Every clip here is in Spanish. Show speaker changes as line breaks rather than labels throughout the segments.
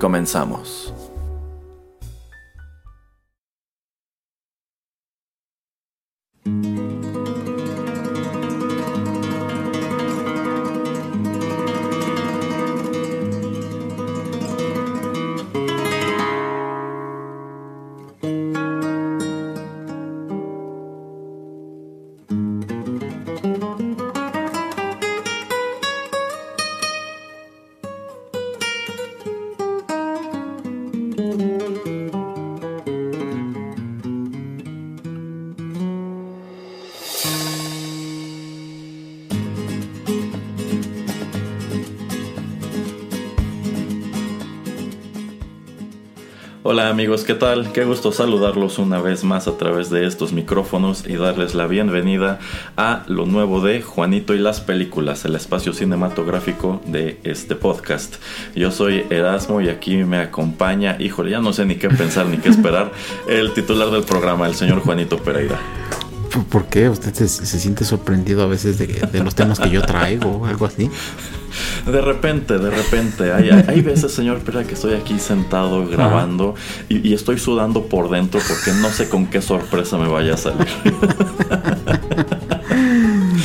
Comenzamos. Amigos, ¿qué tal? Qué gusto saludarlos una vez más a través de estos micrófonos y darles la bienvenida a lo nuevo de Juanito y las películas, el espacio cinematográfico de este podcast. Yo soy Erasmo y aquí me acompaña, híjole, ya no sé ni qué pensar ni qué esperar, el titular del programa, el señor Juanito Pereira.
¿Por qué? ¿Usted se, siente sorprendido a veces de, de los temas que yo traigo o algo así?
De repente, de repente, hay, hay, veces, señor espera que estoy aquí sentado grabando y, estoy sudando por dentro porque no sé con qué sorpresa me vaya a salir.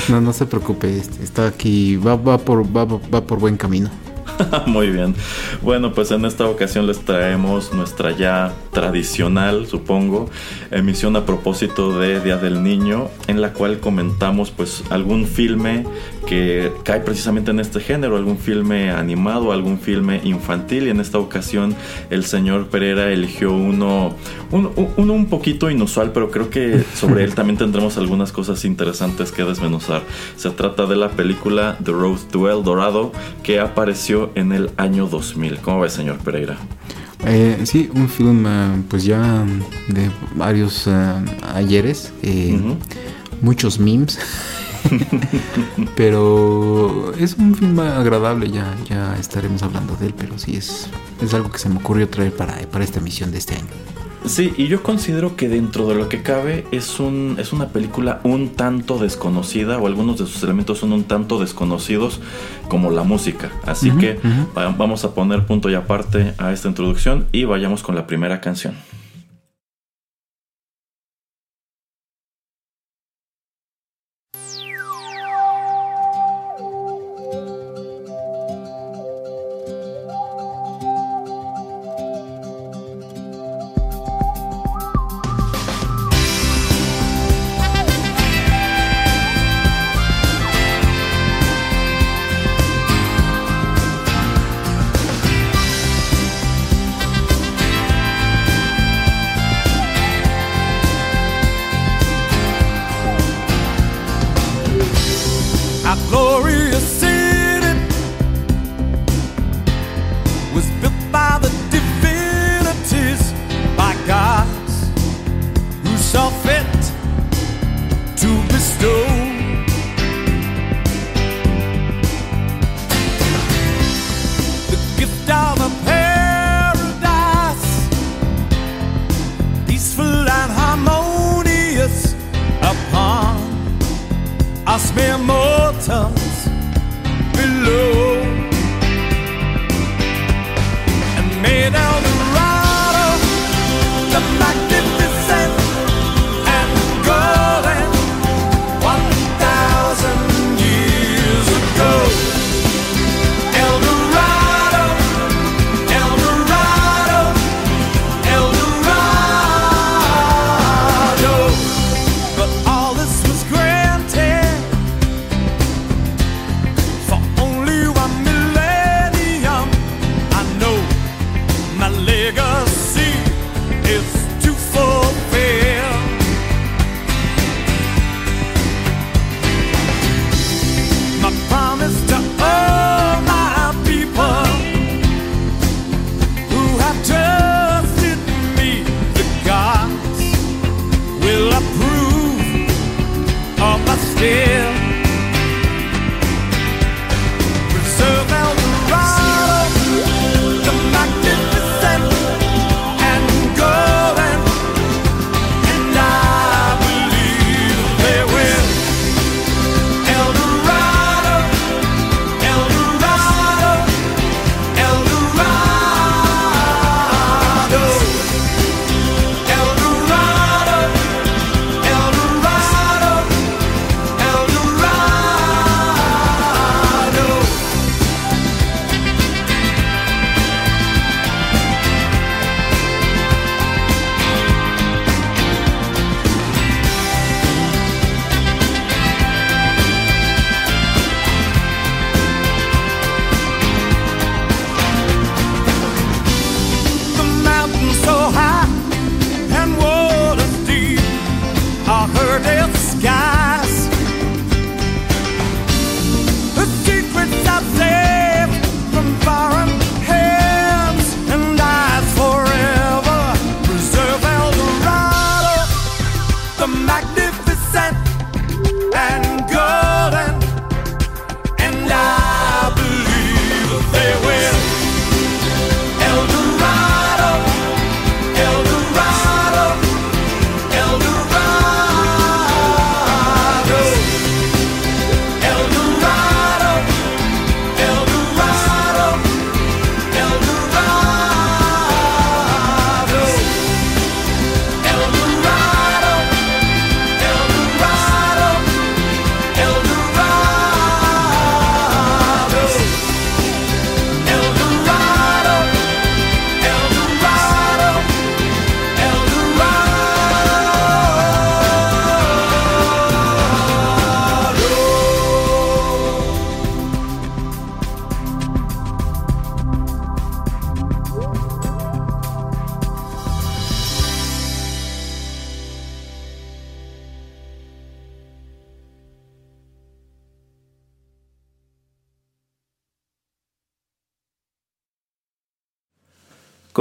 No, no se preocupe, este, está aquí, va, va, por, va, va por buen camino.
Muy bien. Bueno, pues en esta ocasión les traemos nuestra ya tradicional, supongo, emisión a propósito de Día del Niño, en la cual comentamos pues algún filme que cae precisamente en este género, algún filme animado, algún filme infantil y en esta ocasión el señor Pereira eligió uno, uno, uno un poquito inusual, pero creo que sobre él también tendremos algunas cosas interesantes que desmenuzar. Se trata de la película The Road to El Dorado que apareció en el año 2000. ¿Cómo va, señor Pereira?
Eh, sí, un film eh, pues ya de varios eh, ayeres, eh, muchos memes. pero es un film agradable, ya, ya estaremos hablando de él, pero sí es, es algo que se me ocurrió traer para, para esta emisión de este año.
Sí, y yo considero que dentro de lo que cabe es, un, es una película un tanto desconocida o algunos de sus elementos son un tanto desconocidos como la música. Así que vamos a poner punto y aparte a esta introducción y vayamos con la primera canción.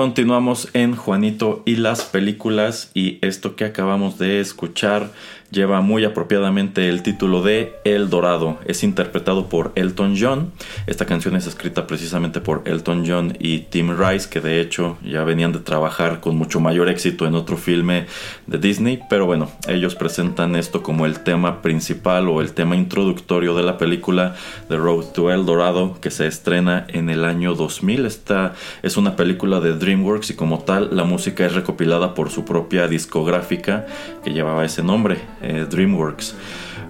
Continuamos en Juanito y las películas y esto que acabamos de escuchar lleva muy apropiadamente el título de El Dorado. Es interpretado por Elton John. Esta canción es escrita precisamente por Elton John y Tim Rice, que de hecho ya venían de trabajar con mucho mayor éxito en otro filme de Disney. Pero bueno, ellos presentan esto como el tema principal o el tema introductorio de la película The Road to El Dorado, que se estrena en el año 2000. Esta es una película de DreamWorks y como tal la música es recopilada por su propia discográfica que llevaba ese nombre. Eh, DreamWorks.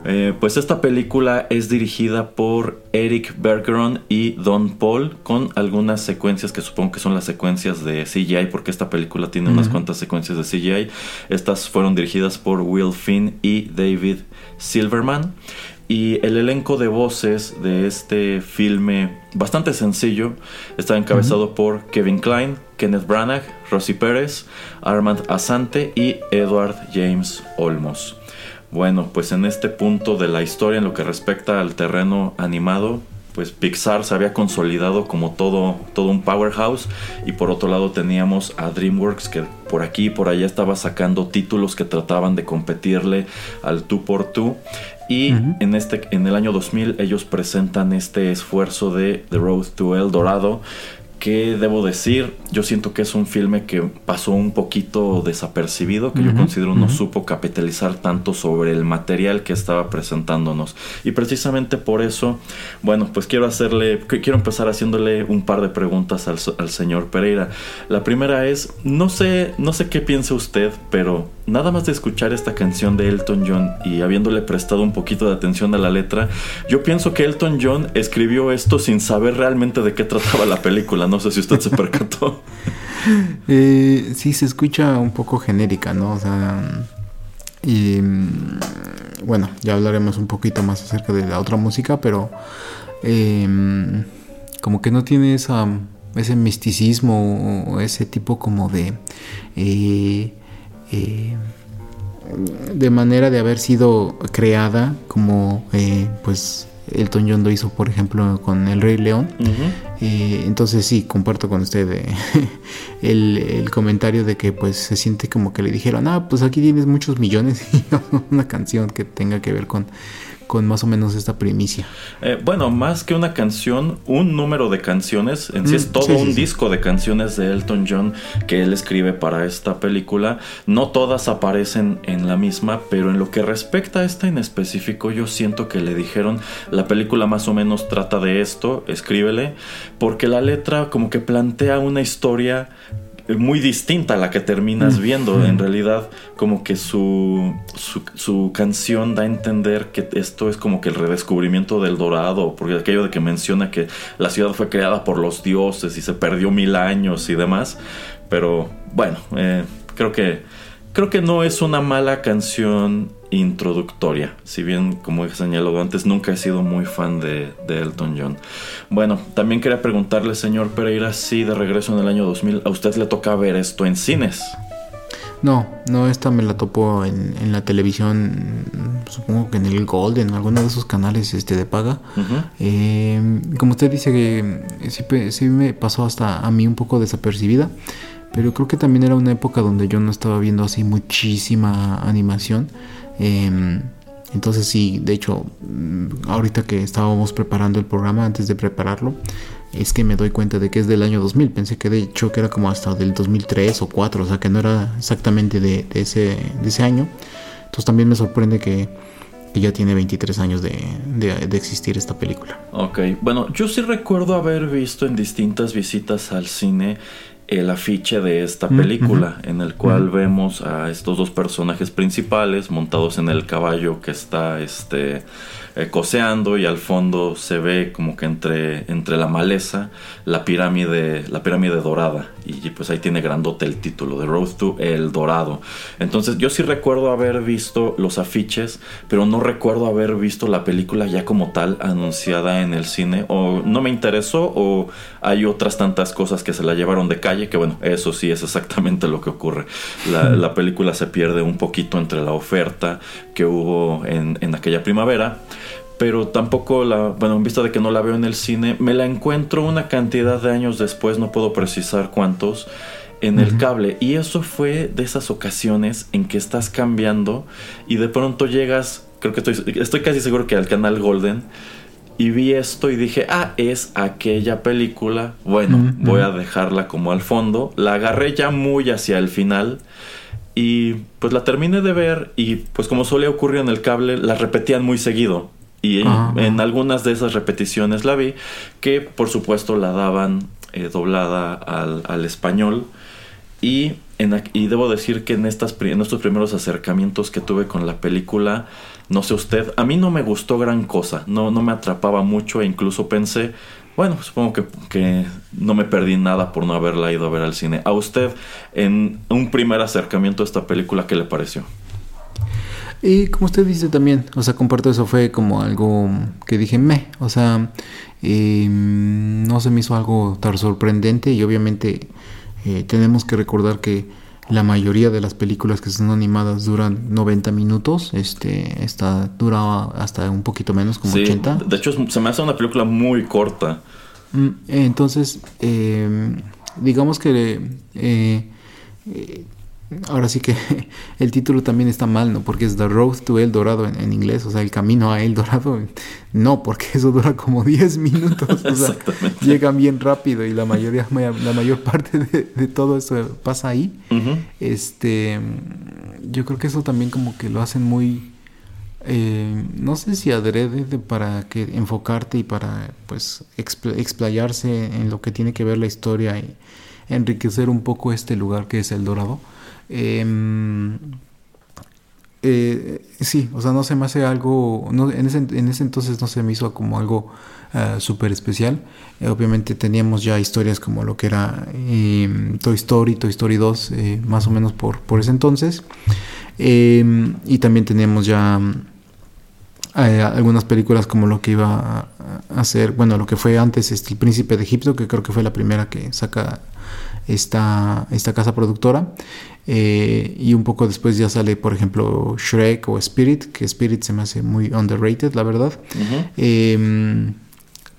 Eh, pues esta película es dirigida por Eric Bergeron y Don Paul con algunas secuencias que supongo que son las secuencias de CGI porque esta película tiene unas cuantas secuencias de CGI. Estas fueron dirigidas por Will Finn y David Silverman. Y el elenco de voces de este filme, bastante sencillo, está encabezado por Kevin Klein, Kenneth Branagh, Rosie Pérez, Armand Asante y Edward James Olmos. Bueno, pues en este punto de la historia, en lo que respecta al terreno animado, pues Pixar se había consolidado como todo, todo un powerhouse. Y por otro lado teníamos a DreamWorks que por aquí y por allá estaba sacando títulos que trataban de competirle al tú por tú y en, este, en el año 2000 ellos presentan este esfuerzo de The Road to El Dorado que debo decir, yo siento que es un filme que pasó un poquito desapercibido, que yo considero no supo capitalizar tanto sobre el material que estaba presentándonos. Y precisamente por eso, bueno, pues quiero hacerle, quiero empezar haciéndole un par de preguntas al, al señor Pereira. La primera es, no sé, no sé qué piensa usted, pero nada más de escuchar esta canción de Elton John y habiéndole prestado un poquito de atención a la letra, yo pienso que Elton John escribió esto sin saber realmente de qué trataba la película. No sé si usted se percató.
eh, sí, se escucha un poco genérica, ¿no? O sea, y mm, bueno, ya hablaremos un poquito más acerca de la otra música, pero em, como que no tiene esa, ese misticismo o ese tipo como de... Eh, eh, de manera de haber sido creada como pues Elton John lo hizo por ejemplo con El Rey León. Eh, entonces sí comparto con usted el, el, comentario de que pues se siente como que le dijeron ah pues aquí tienes muchos millones y una canción que tenga que ver con con más o menos esta primicia.
Eh, bueno, más que una canción, un número de canciones, en sí es mm, todo un disco de canciones de Elton John que él escribe para esta película. No todas aparecen en la misma, pero en lo que respecta a esta en específico, yo siento que le dijeron, la película más o menos trata de esto, escríbele, porque la letra como que plantea una historia muy distinta a la que terminas viendo. En realidad, como que su, su, canción da a entender que esto es como que el redescubrimiento del dorado, porque aquello de que menciona que la ciudad fue creada por los dioses y se perdió mil años y demás. Pero bueno, eh, creo que creo que no es una mala canción introductoria. Si bien, como he señalado antes, nunca he sido muy fan de, Elton John. Bueno, también quería preguntarle, señor Pereira, si de regreso en el año 2000 a usted le toca ver esto en cines.
No, no, esta me la topo en, la televisión, supongo que en el Golden, alguno de esos canales este, de paga. Eh, como usted dice, que sí, sí me pasó hasta a mí un poco desapercibida. Pero creo que también era una época donde yo no estaba viendo así muchísima animación. Em, entonces sí, de hecho, mm, ahorita que estábamos preparando el programa, antes de prepararlo, es que me doy cuenta de que es del año 2000. Pensé que de hecho que era como hasta del 2003 o 4, o sea que no era exactamente de, ese, de ese año. Entonces también me sorprende que, que ya tiene 23 años de, de, existir esta película.
Ok, bueno, yo sí recuerdo haber visto en distintas visitas al cine el afiche de esta película, en el cual vemos a estos dos personajes principales montados en el caballo que está este eh, coseando y al fondo se ve como que entre, entre la maleza la pirámide, la pirámide dorada. Y pues ahí tiene grandote el título, de Road to El Dorado. Entonces yo sí recuerdo haber visto los afiches, pero no recuerdo haber visto la película ya como tal anunciada en el cine. O no me interesó o hay otras tantas cosas que se la llevaron de calle, que bueno, eso sí es exactamente lo que ocurre. La, la película se pierde un poquito entre la oferta que hubo en, en aquella primavera pero tampoco la, bueno, en vista de que no la veo en el cine, me la encuentro una cantidad de años después, no puedo precisar cuántos, en el cable. Y eso fue de esas ocasiones en que estás cambiando y de pronto llegas, creo que estoy, estoy casi seguro que al canal Golden. Y vi esto y dije, ah, es aquella película. Bueno, voy a dejarla como al fondo. La agarré ya muy hacia el final. Y pues la terminé de ver y pues como solía ocurrir en el cable, la repetían muy seguido. Y en, algunas de esas repeticiones la vi, que por supuesto la daban eh, doblada al, español. Y, en, y debo decir que en, estas, en estos primeros acercamientos que tuve con la película, no sé usted, a mí no me gustó gran cosa, no, no me atrapaba mucho e incluso pensé, bueno, supongo que, que, no me perdí nada por no haberla ido a ver al cine. A usted, en un primer acercamiento a esta película, ¿qué le pareció?
Y como usted dice también, o sea, comparto eso, fue como algo que dije, me, o sea, em, no se me hizo algo tan sorprendente y obviamente eh, tenemos que recordar que la mayoría de las películas que son animadas duran 90 minutos, este, esta dura hasta un poquito menos, como 80.
De hecho, se me hace una película muy corta.
Mm, entonces, em, digamos que eh, ahora sí que el título también está mal, ¿no? Porque es The Road to El Dorado en, inglés, o sea, el camino a El Dorado. No, porque eso dura como 10 minutos. O sea, llegan bien rápido y la mayoría, la mayor parte de, todo eso pasa ahí. Este, yo creo que eso también como que lo hacen muy, eh, no sé si adrede para que enfocarte y para, pues, explayarse en lo que tiene que ver la historia y enriquecer un poco este lugar que es El Dorado Em, eh, sí, o sea, no se me hace algo, en, ese, en, ese, entonces no se me hizo como algo uh, súper especial. Eh, obviamente teníamos ya historias como lo que era em, Toy Story, Toy Story 2, eh, más o menos por, por ese entonces. Em, y también teníamos ya algunas películas como lo que iba a hacer, bueno, lo que fue antes este, El Príncipe de Egipto, que creo que fue la primera que saca esta, esta casa productora. Eh, y un poco después ya sale, por ejemplo, Shrek o Spirit, que Spirit se me hace muy underrated, la verdad. Em,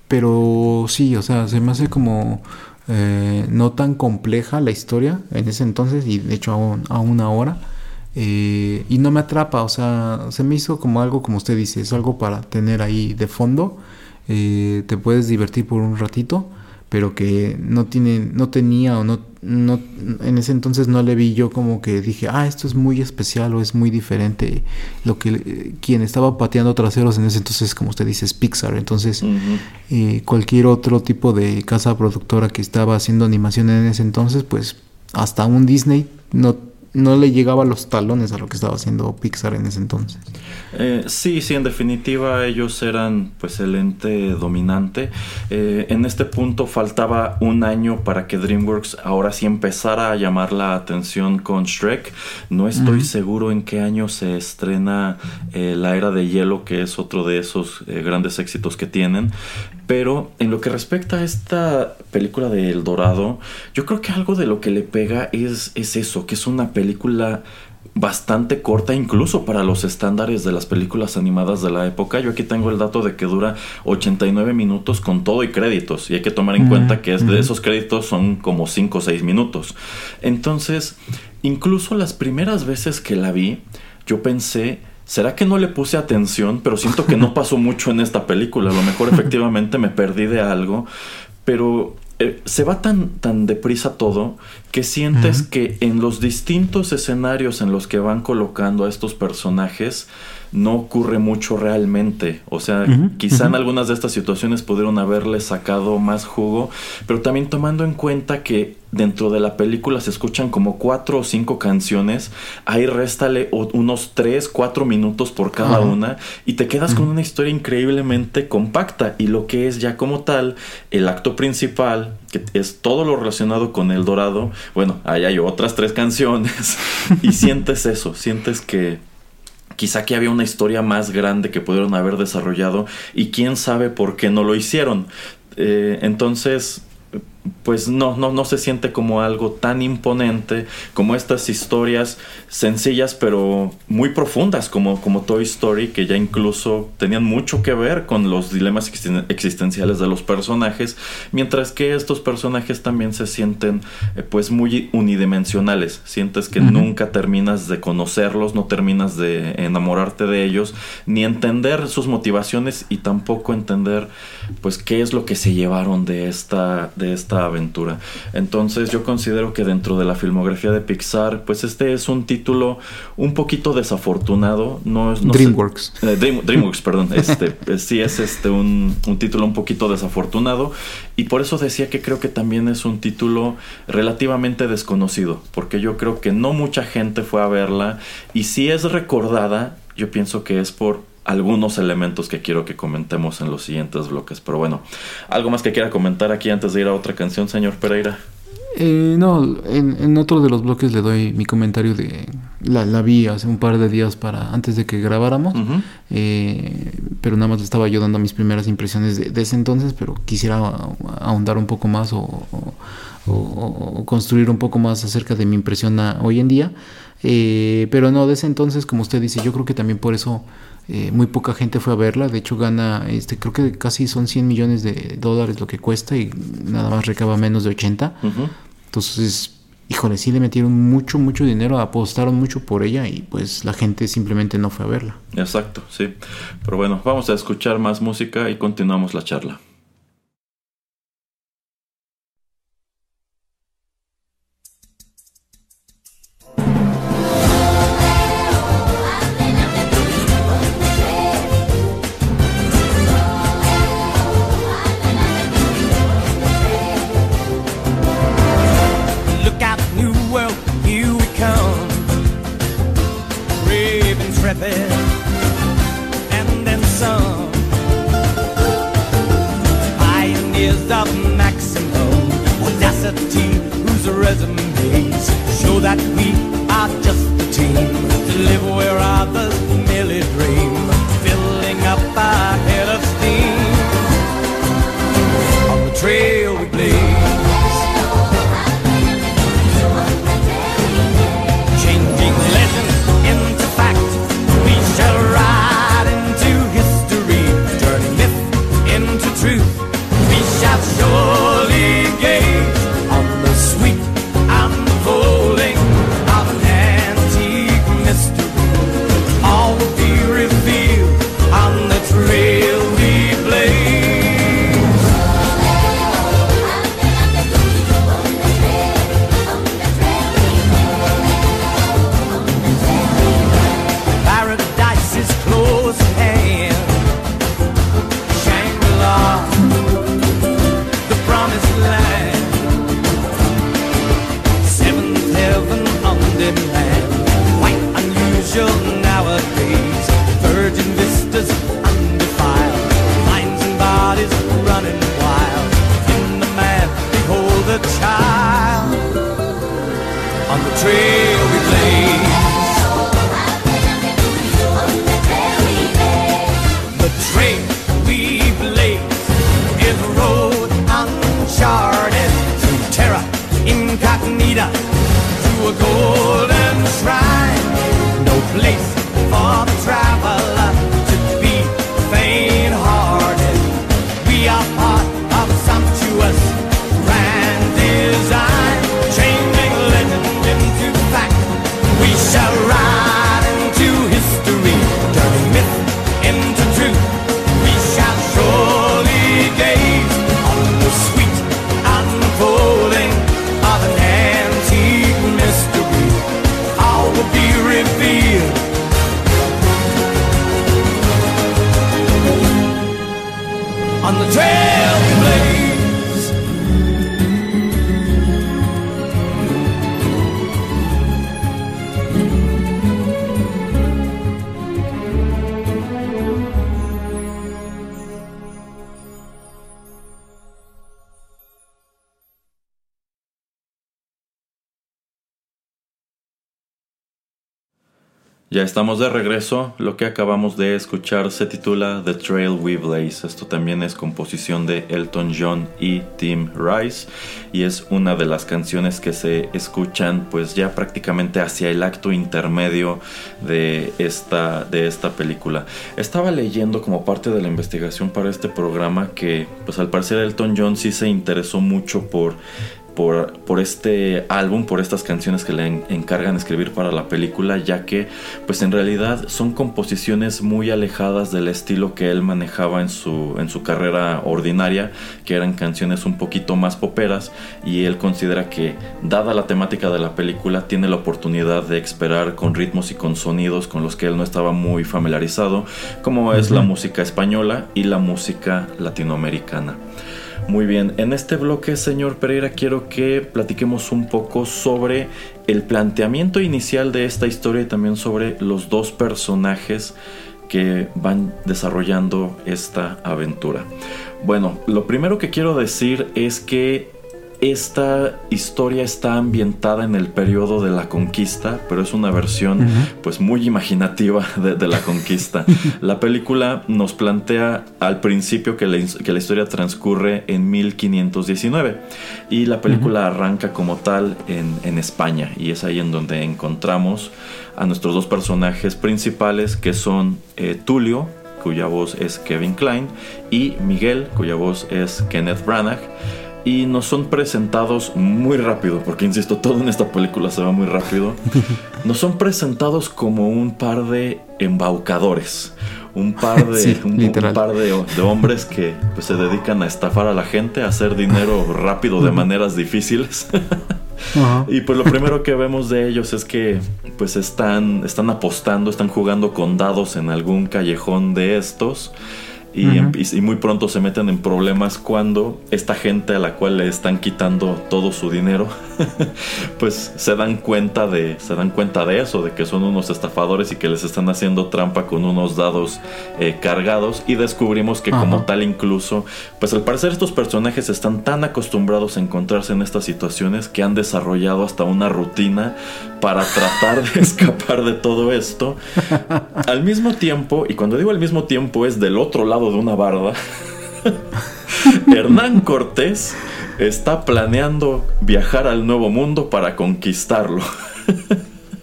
pero sí, o sea, se me hace como eh, no tan compleja la historia en ese entonces y de hecho aún, aún ahora. Eh, y no me atrapa, o sea, se me hizo como algo, como usted dice, es algo para tener ahí de fondo. te puedes divertir por un ratito pero que no tiene, no tenía o no, no, en ese entonces no le vi yo como que dije, ah, esto es muy especial o es muy diferente. Lo que quien estaba pateando traseros en ese entonces, como usted dice, es Pixar. Entonces, eh, cualquier otro tipo de casa productora que estaba haciendo animación en ese entonces, pues hasta un Disney no no le llegaba los talones a lo que estaba haciendo Pixar en ese entonces.
Eh, sí, sí, en definitiva ellos eran pues el ente dominante. Eh, en este punto faltaba un año para que DreamWorks ahora sí empezara a llamar la atención con Shrek. No estoy seguro en qué año se estrena eh, La Era de Hielo, que es otro de esos grandes éxitos que tienen. Pero en lo que respecta a esta película de El Dorado, yo creo que algo de lo que le pega es, es eso, que es una película bastante corta incluso para los estándares de las películas animadas de la época. Yo aquí tengo el dato de que dura 89 minutos con todo y créditos y hay que tomar en cuenta que es de esos créditos son como 5 o 6 minutos. Entonces, incluso las primeras veces que la vi, yo pensé ¿Será que no le puse atención? Pero siento que no pasó mucho en esta película. A lo mejor efectivamente me perdí de algo. Pero eh, se va tan, tan deprisa todo que sientes que en los distintos escenarios en los que van colocando a estos personajes no ocurre mucho realmente. O sea, quizá en algunas de estas situaciones pudieron haberle sacado más jugo, pero también tomando en cuenta que dentro de la película se escuchan como cuatro o cinco canciones, ahí réstale unos tres, cuatro minutos por cada una y te quedas con una historia increíblemente compacta. Y lo que es ya como tal el acto principal, que es todo lo relacionado con El Dorado, bueno, ahí hay otras tres canciones y sientes eso, sientes que quizá que había una historia más grande que pudieron haber desarrollado y quién sabe por qué no lo hicieron. Eh, entonces, pues no, no, no se siente como algo tan imponente como estas historias sencillas pero muy profundas como, como Toy Story que ya incluso tenían mucho que ver con los dilemas existenciales de los personajes mientras que estos personajes también se sienten eh, pues muy unidimensionales. Sientes que nunca terminas de conocerlos no terminas de enamorarte de ellos ni entender sus motivaciones y tampoco entender pues qué es lo que se llevaron de esta de esta aventura entonces yo considero que dentro de la filmografía de Pixar, pues este es un título un poquito desafortunado. No,
no DreamWorks.
Eh, DreamWorks, perdón. Este, eh, sí es este un, un título un poquito desafortunado. Y por eso decía que creo que también es un título relativamente desconocido. Porque yo creo que no mucha gente fue a verla. Y si es recordada, yo pienso que es por algunos elementos que quiero que comentemos en los siguientes bloques. Pero bueno, ¿algo más que quiera comentar aquí antes de ir a otra canción, señor Pereira?
Eh, no, en, otro de los bloques le doy mi comentario de la, la vi hace un par de días para antes de que grabáramos, eh, pero nada más le estaba yo dando mis primeras impresiones de, ese entonces, pero quisiera ahondar un poco más o, construir un poco más acerca de mi impresión hoy en día, eh, pero no de ese entonces, como usted dice, yo creo que también por eso eh, muy poca gente fue a verla, de hecho gana, este, creo que casi son 100 millones de dólares lo que cuesta y nada más recaba menos de 80. Entonces, híjole, sí le metieron mucho, mucho dinero, apostaron mucho por ella y pues la gente simplemente no fue a verla.
Exacto, sí. Pero bueno, vamos a escuchar más música y continuamos la charla.
that we child on the trail we blaze. The trail we blaze is a road uncharted through to a golden shrine. No place.
Ya estamos de regreso. Lo que acabamos de escuchar se titula The Trail We Blaze. Esto también es composición de Elton John y Tim Rice y es una de las canciones que se escuchan pues ya prácticamente hacia el acto intermedio de esta de esta película. Estaba leyendo como parte de la investigación para este programa que pues al parecer Elton John sí se interesó mucho por por, este álbum, por estas canciones que le encargan escribir para la película, ya que pues en realidad son composiciones muy alejadas del estilo que él manejaba en su, en su carrera ordinaria, que eran canciones un poquito más poperas, y él considera que dada la temática de la película tiene la oportunidad de esperar con ritmos y con sonidos con los que él no estaba muy familiarizado, como es la música española y la música latinoamericana. Muy bien, en este bloque, señor Pereira, quiero que platiquemos un poco sobre el planteamiento inicial de esta historia y también sobre los dos personajes que van desarrollando esta aventura. Bueno, lo primero que quiero decir es que esta historia está ambientada en el periodo de la conquista, pero es una versión pues muy imaginativa de, la conquista. la película nos plantea al principio que la, historia transcurre en 1519 y la película arranca como tal en, España y es ahí en donde encontramos a nuestros dos personajes principales que son eh, Tulio, cuya voz es Kevin Klein, y Miguel, cuya voz es Kenneth Branagh y nos son presentados muy rápido, porque insisto, todo en esta película se va muy rápido. Nos son presentados como un par de embaucadores, un par de, un, par de, hombres que pues, se dedican a estafar a la gente, a hacer dinero rápido de maneras difíciles. Y pues lo primero que vemos de ellos es que pues están, están apostando, están jugando con dados en algún callejón de estos y, muy pronto se meten en problemas cuando esta gente a la cual le están quitando todo su dinero, pues se dan cuenta de se dan cuenta de eso, de que son unos estafadores y que les están haciendo trampa con unos dados eh, cargados. Y descubrimos que como tal incluso, pues al parecer estos personajes están tan acostumbrados a encontrarse en estas situaciones que han desarrollado hasta una rutina para tratar de escapar de todo esto. Al mismo tiempo, y cuando digo al mismo tiempo es del otro lado de una barda, Hernán Cortés está planeando viajar al Nuevo Mundo para conquistarlo.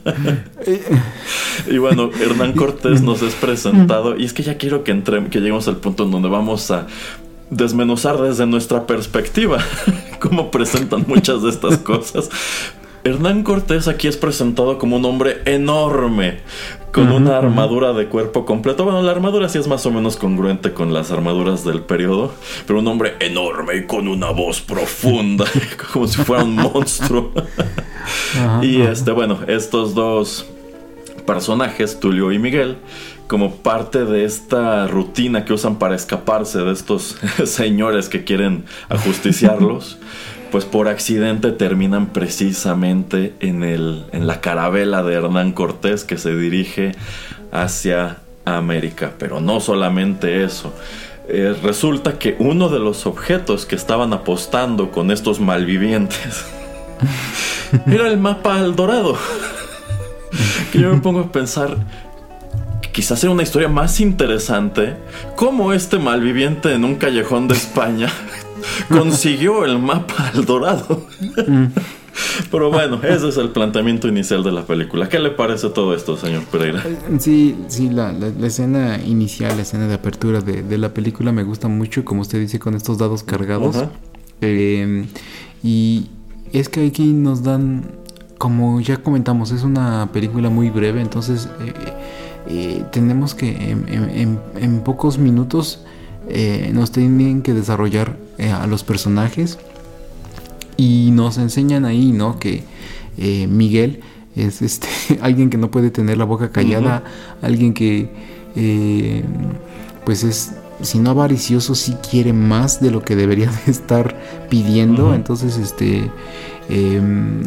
y bueno, Hernán Cortés nos es presentado y es que ya quiero que, entre, que lleguemos al punto en donde vamos a desmenuzar desde nuestra perspectiva cómo presentan muchas de estas cosas. Hernán Cortés aquí es presentado como un hombre enorme, con una armadura de cuerpo completo. Bueno, la armadura sí es más o menos congruente con las armaduras del periodo, pero un hombre enorme y con una voz profunda, como si fuera un monstruo. y este, bueno, estos dos personajes, Tulio y Miguel, como parte de esta rutina que usan para escaparse de estos señores que quieren ajusticiarlos pues por accidente terminan precisamente en, el, en la carabela de Hernán Cortés que se dirige hacia América. Pero no solamente eso. Eh, resulta que uno de los objetos que estaban apostando con estos malvivientes era el mapa al dorado. que yo me pongo a pensar, quizás sea una historia más interesante, como este malviviente en un callejón de España consiguió el mapa al dorado. Pero bueno, ese es el planteamiento inicial de la película. ¿Qué le parece todo esto, señor Pereira?
Eh, sí, sí, la, escena inicial, la escena de apertura de, la película me gusta mucho, como usted dice, con estos dados cargados. Em, y es que aquí nos dan, como ya comentamos, es una película muy breve, entonces eh, eh, tenemos que en pocos minutos eh, nos tienen que desarrollar eh, a los personajes. Y nos enseñan ahí, ¿no? Que eh, Miguel es este alguien que no puede tener la boca callada, alguien que pues es si no avaricioso sí quiere más de lo que debería de estar pidiendo, entonces este Em,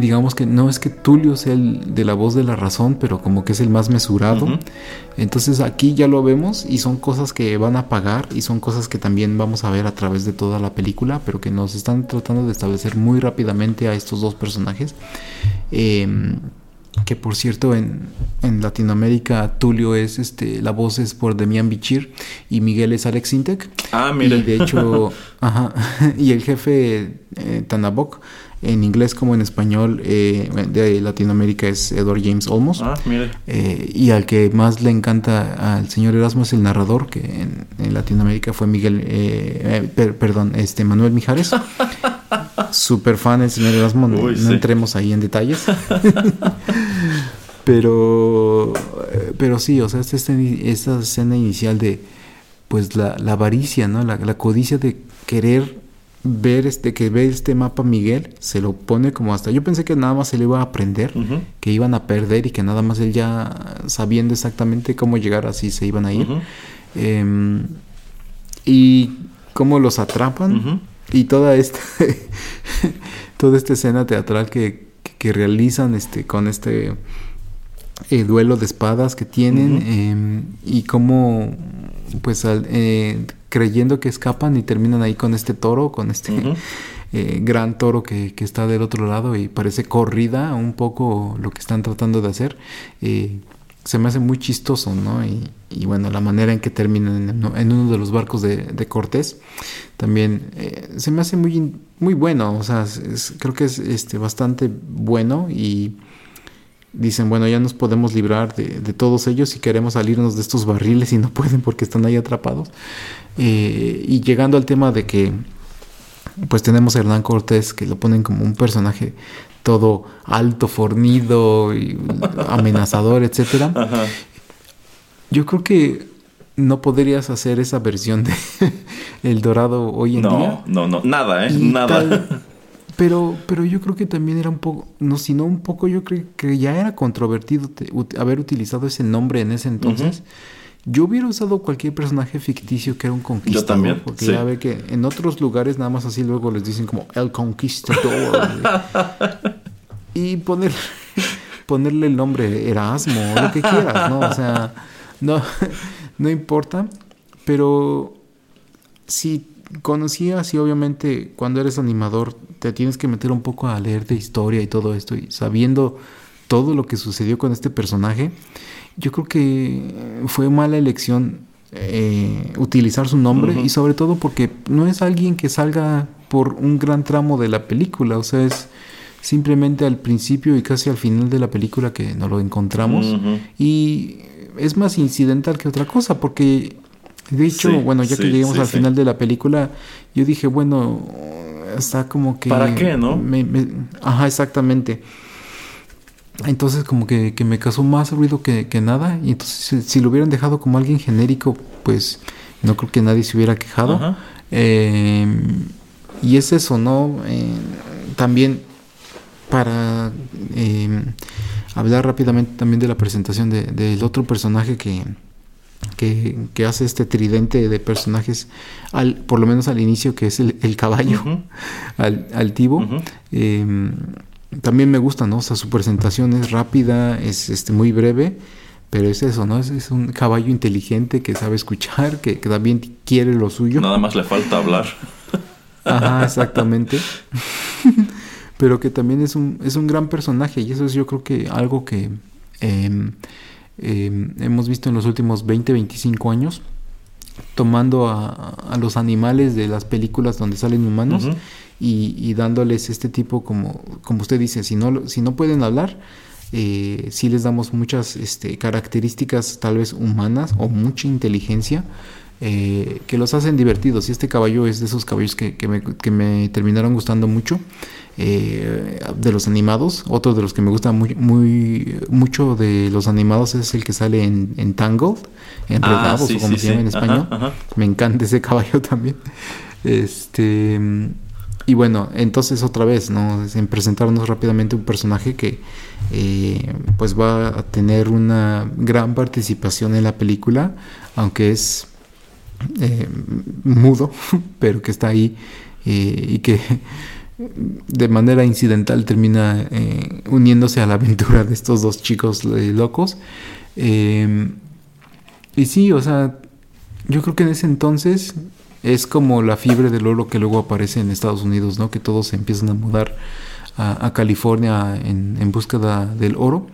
digamos que no es que Tulio sea el de la voz de la razón, pero como que es el más mesurado. Entonces aquí ya lo vemos y son cosas que van a pagar y son cosas que también vamos a ver a través de toda la película, pero que nos están tratando de establecer muy rápidamente a estos dos personajes. Em, que por cierto en, en, Latinoamérica Tulio es este la voz es por Demian Bichir y Miguel es Alex Intec.
Ah, mira.
Y de hecho, ajá, y el jefe eh, Tanabok en inglés como en español eh, de Latinoamérica es Edward James Olmos.
Ah, mire.
Eh, y al que más le encanta al señor Erasmo es el narrador, que en, en Latinoamérica fue Miguel, eh, per, perdón, este Manuel Mijares. Super fan del señor Erasmo, no,
Uy,
no
sí.
entremos ahí en detalles. pero, pero sí, o sea, esta, esta escena inicial de, pues la, la avaricia, ¿no? La, la codicia de querer ver este que ve este mapa Miguel se lo pone como hasta yo pensé que nada más se le iba a aprender
Uh -huh.
que iban a perder y que nada más él ya sabiendo exactamente cómo llegar así se iban a ir
Uh -huh.
eh, y cómo los atrapan
Uh -huh.
y toda esta toda esta escena teatral que, que, que realizan este con este eh, duelo de espadas que tienen eh, y cómo pues al- eh, creyendo que escapan y terminan ahí con este toro con este eh, gran toro que, que está del otro lado y parece corrida un poco lo que están tratando de hacer eh, se me hace muy chistoso no y, y bueno la manera en que terminan en, uno- en uno de los barcos de, de Cortés también eh, se me hace muy muy bueno o sea es- creo que es este bastante bueno y dicen, bueno, ya nos podemos librar de, de todos ellos y queremos salirnos de estos barriles y no pueden porque están ahí atrapados. Eh, y llegando al tema de que, pues tenemos a Hernán Cortés, que lo ponen como un personaje todo alto, fornido, y amenazador.
Ajá.
Yo creo que no podrías hacer esa versión de El Dorado hoy en día.
No, no, no, nada, ¿eh?
Y
Nada.
tal- pero, pero yo creo que también era un poco, no, si no un poco, yo creo que ya era controvertido te- ut- haber utilizado ese nombre en ese entonces. Yo hubiera usado cualquier personaje ficticio que era un conquistador.
también,
Porque
sí.
ya ve que en otros lugares nada más así luego les dicen como el conquistador. y poner, ponerle el nombre Erasmo o lo que quieras, ¿no? O sea, no, no importa. Pero si conocías y obviamente cuando eres animador te tienes que meter un poco a leer de historia y todo esto y sabiendo todo lo que sucedió con este personaje, yo creo que fue mala elección eh, utilizar su nombre y sobre todo porque no es alguien que salga por un gran tramo de la película, o sea, es simplemente al principio y casi al final de la película que nos lo encontramos y es más incidental que otra cosa porque de hecho,
Sí,
bueno, ya que
sí,
lleguemos
sí,
al final de la película, yo dije, bueno, está como que...
¿Para qué, no?
me- me- ajá, exactamente. Entonces como que, que me causó más ruido que, que nada. Y entonces si, si lo hubieran dejado como alguien genérico, pues no creo que nadie se hubiera quejado.
Ajá.
Eh, y es eso, ¿no? Eh, también para eh, hablar rápidamente también de la presentación de- del otro personaje que, que, que hace este tridente de personajes, al, por lo menos al inicio, que es el, el caballo al, altivo. Eh, también me gusta, ¿no? O sea, su presentación es rápida, es este, muy breve, pero es eso, ¿no? Es, es un caballo inteligente que sabe escuchar, que, que también quiere lo suyo.
Nada más le falta hablar.
Ajá, exactamente. Pero que también es un, es un gran personaje y eso es yo creo que algo que eh, eh, hemos visto en los últimos 20, 25 años, tomando a, a los animales de las películas donde salen humanos y, y dándoles este tipo, como, como usted dice, si no, si no pueden hablar, eh, sí les damos muchas este, características tal vez humanas o mucha inteligencia eh, que los hacen divertidos. Y este caballo es de esos caballos que, que me, que me terminaron gustando mucho eh, de los animados. Otro de los que me gusta muy, muy mucho de los animados es el que sale en, en Tangled, Enredados
Ah, sí,
o como
sí,
se llama en español.
Ajá, ajá.
Me encanta ese caballo también. Este. Y bueno, entonces otra vez, ¿no? En presentarnos rápidamente un personaje que eh, pues va a tener una gran participación en la película, aunque es eh, mudo, pero que está ahí eh, y que de manera incidental termina eh, uniéndose a la aventura de estos dos chicos locos. Y sí, o sea, yo creo que en ese entonces es como la fiebre del oro que luego aparece en Estados Unidos, ¿no? Que todos se empiezan a mudar a, California en, en, búsqueda del oro.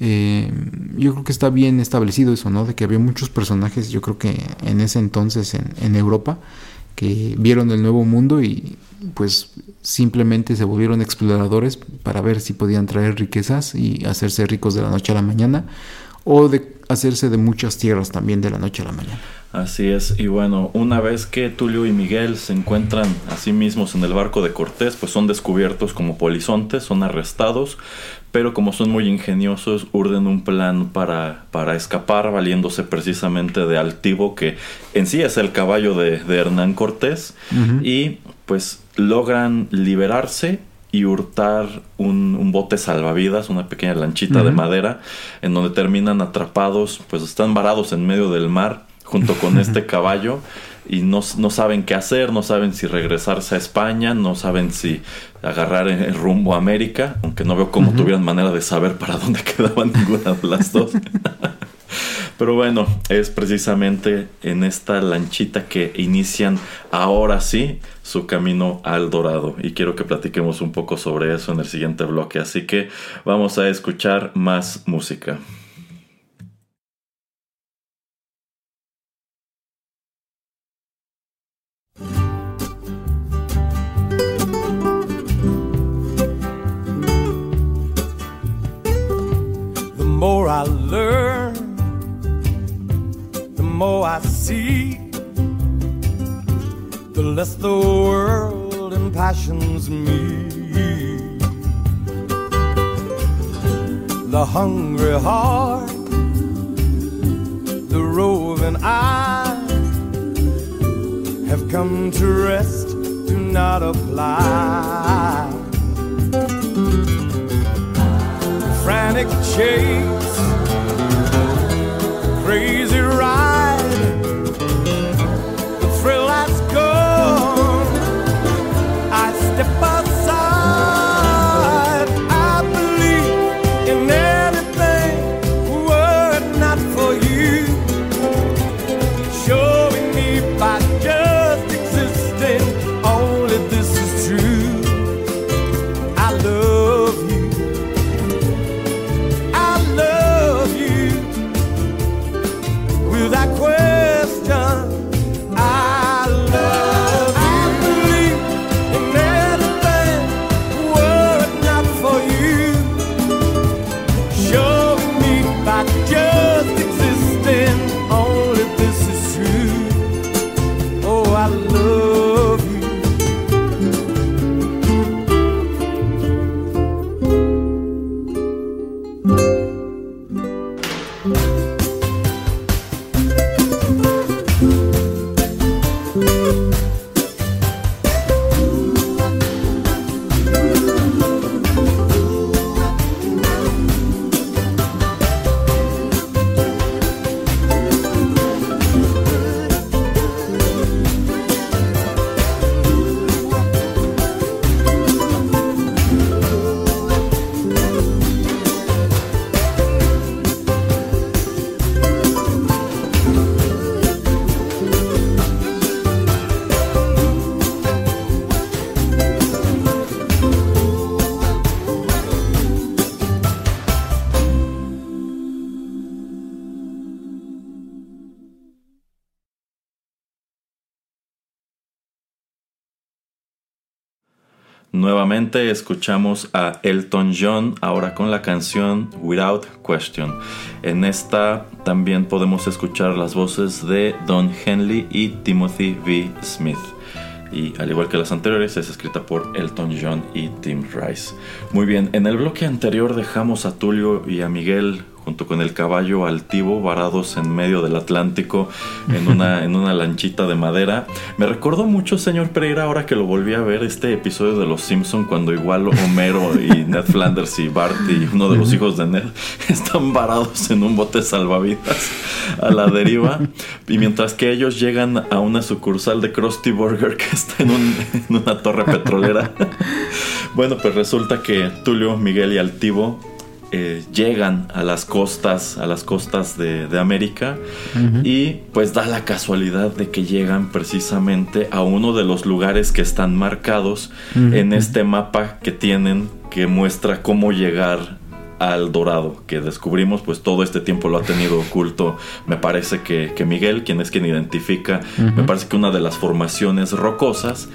Eh, yo creo que está bien establecido eso, ¿no? De que había muchos personajes, yo creo que en ese entonces en, en Europa, que vieron el nuevo mundo y pues simplemente se volvieron exploradores para ver si podían traer riquezas y hacerse ricos de la noche a la mañana o de hacerse de muchas tierras también de la noche a la mañana.
Así es, y bueno, una vez que Tulio y Miguel se encuentran a sí mismos en el barco de Cortés, pues son descubiertos como polizontes, son arrestados, pero como son muy ingeniosos, urden un plan para, para escapar, valiéndose precisamente de Altivo, que en sí es el caballo de, Hernán Cortés, y pues logran liberarse y hurtar un, bote salvavidas, una pequeña lanchita de madera, en donde terminan atrapados, pues están varados en medio del mar junto con este caballo y no, saben qué hacer, no saben si regresarse a España, no saben si agarrar el rumbo a América, aunque no veo cómo tuvieran manera de saber para dónde quedaba ninguna de las dos. Pero bueno, es precisamente en esta lanchita que inician ahora sí su camino al dorado. Y quiero que platiquemos un poco sobre eso en el siguiente bloque. Así que vamos a escuchar más música. More I learn, the more I see, the less the world impassions me. The hungry heart, the roving eye have come to rest, do not apply. Frantic chase, crazy escuchamos a Elton John ahora con la canción Without Question. En esta también podemos escuchar las voces de Don Henley y Timothy V. Smith. Y al igual que las anteriores, es escrita por Elton John y Tim Rice. Muy bien, en el bloque anterior dejamos a Tulio y a Miguel junto con el caballo altivo varados en medio del Atlántico en una, en una lanchita de madera. Me recordó mucho, señor Pereira, ahora que lo volví a ver, este episodio de Los Simpson cuando igual Homero y Ned Flanders y Bart y uno de los hijos de Ned están varados en un bote salvavidas a la deriva y mientras que ellos llegan a una sucursal de Krusty Burger que está en, en una torre petrolera. bueno, pues resulta que Tulio, Miguel y Altivo eh, llegan a las costas, a las costas de, América y pues da la casualidad de que llegan precisamente a uno de los lugares que están marcados en este mapa que tienen que muestra cómo llegar al dorado que descubrimos pues todo este tiempo lo ha tenido oculto me parece que, Miguel quien es quien identifica me parece que una de las formaciones rocosas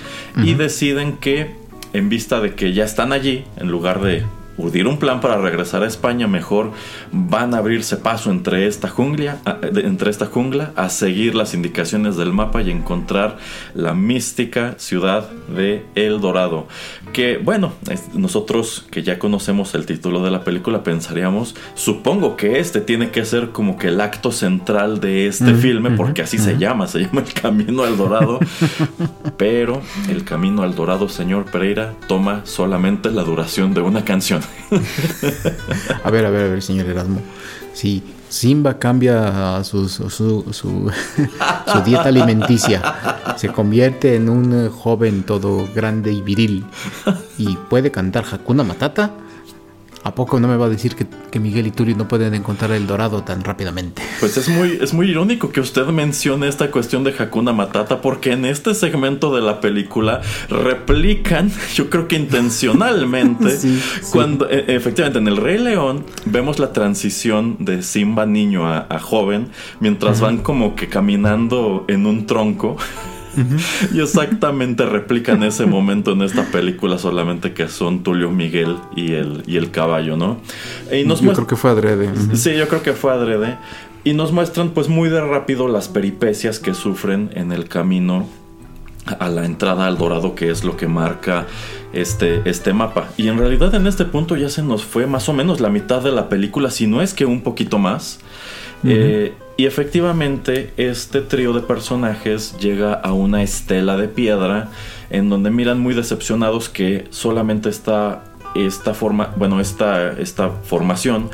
y deciden que en vista de que ya están allí en lugar de urdir un plan para regresar a España, mejor van a abrirse paso entre esta jungla, entre esta jungla a seguir las indicaciones del mapa y encontrar la mística ciudad de El Dorado. Que bueno, nosotros que ya conocemos el título de la película pensaríamos, supongo que este tiene que ser como que el acto central de este filme, porque así se llama, se llama El Camino al Dorado. Pero el Camino al Dorado, señor Pereira, toma solamente la duración de una canción
a ver, a ver, a ver, señor Erasmo. Si Simba cambia su, su, su, su, dieta alimenticia, se convierte en un joven todo grande y viril. Y puede cantar Hakuna Matata, ¿A poco no me va a decir que, Miguel y Turi no pueden encontrar el dorado tan rápidamente?
Pues es muy, es muy irónico que usted mencione esta cuestión de Hakuna Matata, porque en este segmento de la película replican, yo creo que intencionalmente, cuando e, efectivamente en el Rey León vemos la transición de Simba niño a, joven, mientras van como que caminando en un tronco. y exactamente replican ese momento en esta película, solamente que son Tulio Miguel y el, y el caballo, ¿no?
Y nos yo creo que fue adrede.
Sí, yo creo que fue adrede. Y nos muestran pues muy de rápido las peripecias que sufren en el camino a la entrada al dorado, que es lo que marca este, este mapa. Y en realidad en este punto ya se nos fue más o menos la mitad de la película, si no es que un poquito más. eh, y efectivamente, este trío de personajes llega a una estela de piedra en donde miran muy decepcionados que solamente está esta forma, bueno, esta, esta formación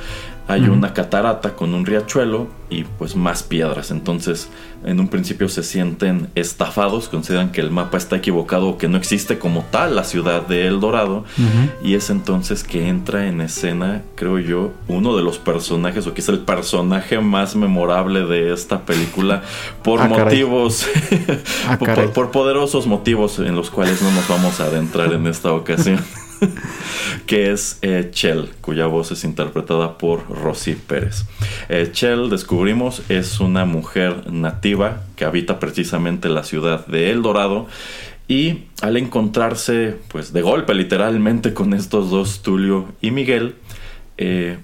hay una catarata con un riachuelo y pues más piedras. Entonces, en un principio se sienten estafados, consideran que el mapa está equivocado o que no existe como tal la ciudad de El Dorado. Y es entonces que entra en escena, creo yo, uno de los personajes, o quizá el personaje más memorable de esta película, por ah, motivos, ah, por poderosos motivos en los cuales no nos vamos a adentrar en esta ocasión. que es eh, Chell, cuya voz es interpretada por Rosy Pérez. Eh, Chell, descubrimos, es una mujer nativa que habita precisamente la ciudad de El Dorado y al encontrarse, pues de golpe literalmente con estos dos, Tulio y Miguel, eh,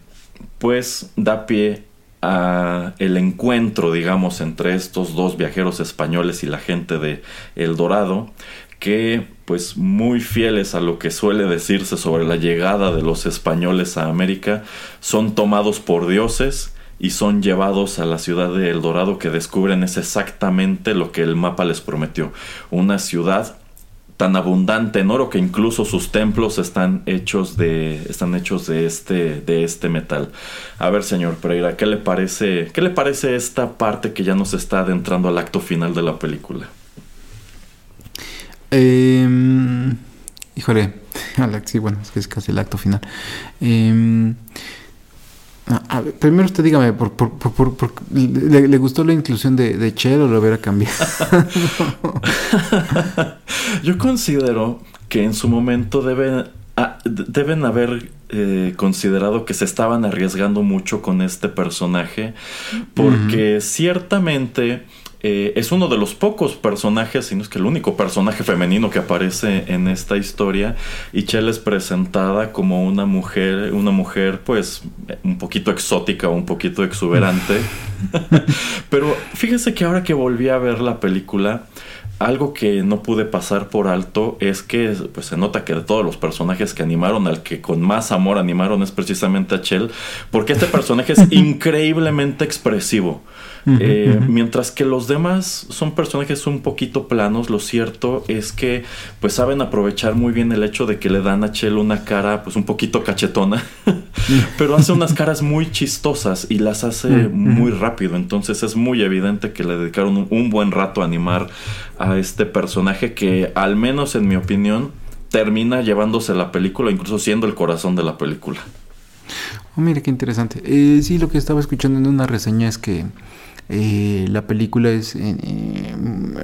pues da pie a el encuentro, digamos, entre estos dos viajeros españoles y la gente de El Dorado, que pues muy fieles a lo que suele decirse sobre la llegada de los españoles a América, son tomados por dioses y son llevados a la ciudad de El Dorado que descubren es exactamente lo que el mapa les prometió, una ciudad tan abundante en oro que incluso sus templos están hechos de están hechos de este de este metal. A ver, señor Pereira, ¿qué le parece qué le parece esta parte que ya nos está adentrando al acto final de la película?
Eh, híjole, sí, bueno, es que es casi el acto final. Eh, primero usted dígame, por, por, por, ¿le, gustó la inclusión de, de Cher o lo hubiera cambiado?
Yo considero que en su momento deben, ah, deben haber eh, considerado que se estaban arriesgando mucho con este personaje, porque ciertamente eh, es uno de los pocos personajes, si no es que el único personaje femenino que aparece en esta historia. Y Chell es presentada como una mujer, una mujer pues un poquito exótica o un poquito exuberante. Pero fíjese que ahora que volví a ver la película, algo que no pude pasar por alto es que pues, se nota que de todos los personajes que animaron, al que con más amor animaron es precisamente a Chell, porque este personaje es increíblemente expresivo. Eh, mientras que los demás son personajes un poquito planos, lo cierto es que pues saben aprovechar muy bien el hecho de que le dan a Chell una cara pues un poquito cachetona, pero hace unas caras muy chistosas y las hace muy rápido, entonces es muy evidente que le dedicaron un buen rato a animar a este personaje que al menos en mi opinión termina llevándose la película, incluso siendo el corazón de la película.
Oh, mire qué interesante. Eh, sí, lo que estaba escuchando en una reseña es que Eh, la película es en,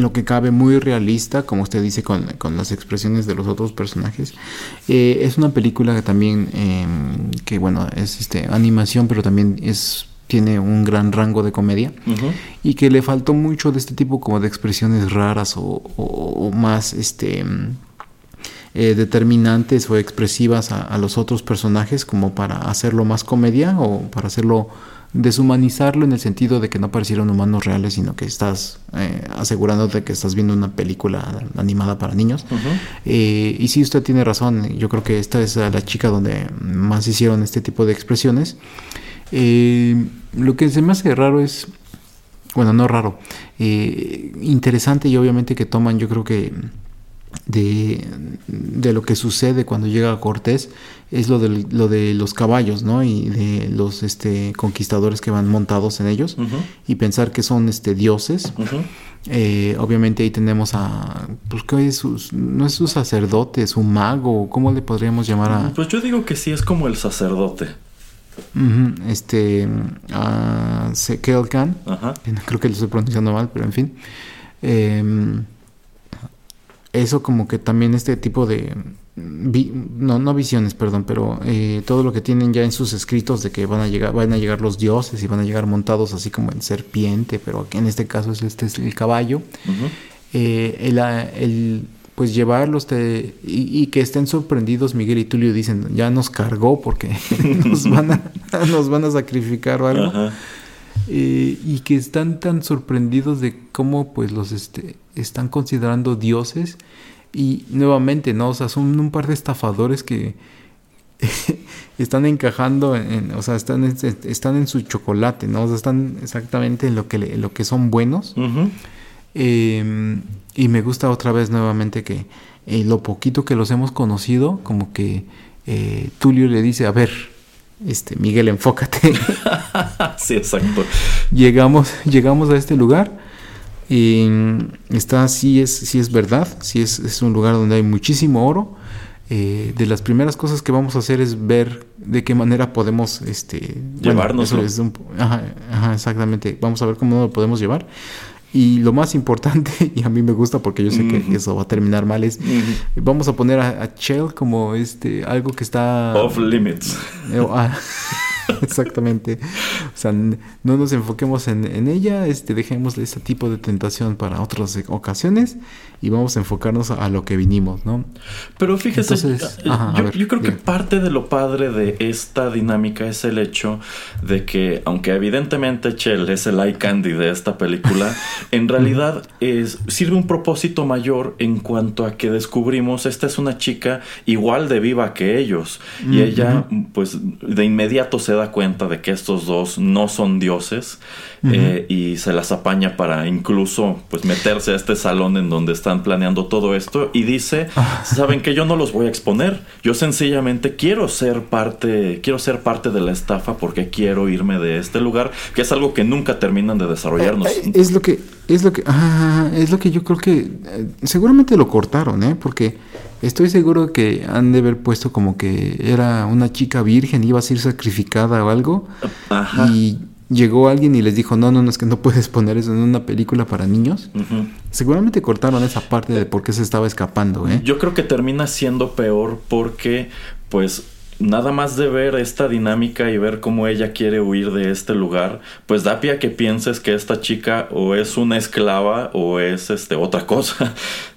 lo que cabe muy realista, como usted dice, con, las expresiones de los otros personajes. Eh, es una película que también, em, que bueno, es este, animación, pero también es tiene un gran rango de comedia y que le faltó mucho de este tipo como de expresiones raras o, más este eh, determinantes o expresivas a, los otros personajes como para hacerlo más comedia o para hacerlo deshumanizarlo en el sentido de que no parecieran humanos reales sino que estás eh, asegurándote que estás viendo una película animada para niños. Eh, y si usted tiene razón. Yo creo que esta es la chica donde más hicieron este tipo de expresiones. Eh, lo que se me hace raro es, bueno, no raro, eh, interesante y obviamente que toman, yo creo que de, de, lo que sucede cuando llega a Cortés es lo de, lo de los caballos, ¿no? Y de los este, conquistadores que van montados en ellos y pensar que son este, dioses. Eh, obviamente ahí tenemos a, pues ¿qué es? no es un sacerdote, es un mago, ¿cómo le podríamos llamar a...?
Pues yo digo que sí es como el sacerdote
este uh, Khan, creo que lo estoy pronunciando mal, pero en fin. Em, eso como que también este tipo de no no visiones perdón pero eh, todo lo que tienen ya en sus escritos de que van a llegar van a llegar los dioses y van a llegar montados así como en serpiente pero en este caso es este es el caballo eh, el, el, pues llevarlos y, que estén sorprendidos, Miguel y Tulio dicen, ya nos cargó porque nos, van a, nos van a sacrificar o algo. Eh, y que están tan sorprendidos de cómo pues los este, están considerando dioses y nuevamente, ¿no? O sea, son un par de estafadores que están encajando en, o sea, están, están en su chocolate, ¿no? O sea, están exactamente en lo que, lo que son buenos. eh, y me gusta otra vez nuevamente que eh, lo poquito que los hemos conocido, como que eh, Tulio le dice, a ver, este, Miguel, enfócate.
sí, exacto.
Llegamos, llegamos a este lugar y está, sí es, sí es verdad, sí es, es un lugar donde hay muchísimo oro. Eh, de las primeras cosas que vamos a hacer es ver de qué manera podemos este,
llevarnos.
ajá, ajá, exactamente. Vamos a ver cómo lo podemos llevar. Y lo más importante, y a mí me gusta porque yo sé que eso va a terminar mal, es vamos a poner a, a, Shell como este algo que está
off limits.
Eh, ah, Exactamente. O sea, no nos enfoquemos en, ella, este, dejemos ese tipo de tentación para otras ocasiones y vamos a enfocarnos a, lo que vinimos, ¿no?
Pero fíjese, eh, yo, creo que parte de lo padre de esta dinámica es el hecho de que, aunque evidentemente Chell es el eye candy de esta película, en realidad es, sirve un propósito mayor en cuanto a que descubrimos esta es una chica igual de viva que ellos. Y ella, pues, de inmediato se da cuenta de que estos dos no son dioses eh, y se las apaña para incluso pues meterse a este salón en donde están planeando todo esto y dice, ah. saben que yo no los voy a exponer, yo sencillamente quiero ser parte, quiero ser parte de la estafa porque quiero irme de este lugar, que es algo que nunca terminan de desarrollarnos.
Eh, eh, es lo que, es lo que, ah, es lo que yo creo que seguramente lo cortaron, ¿eh? Porque Estoy seguro que han de haber puesto como que era una chica virgen, iba a ser sacrificada o algo. Y llegó alguien y les dijo, no, no, no, es que no puedes poner eso en una película para niños. Seguramente cortaron esa parte de por qué se estaba escapando. ¿eh?
Yo creo que termina siendo peor porque, pues, nada más de ver esta dinámica y ver cómo ella quiere huir de este lugar, pues da pie a que pienses que esta chica o es una esclava o es este otra cosa.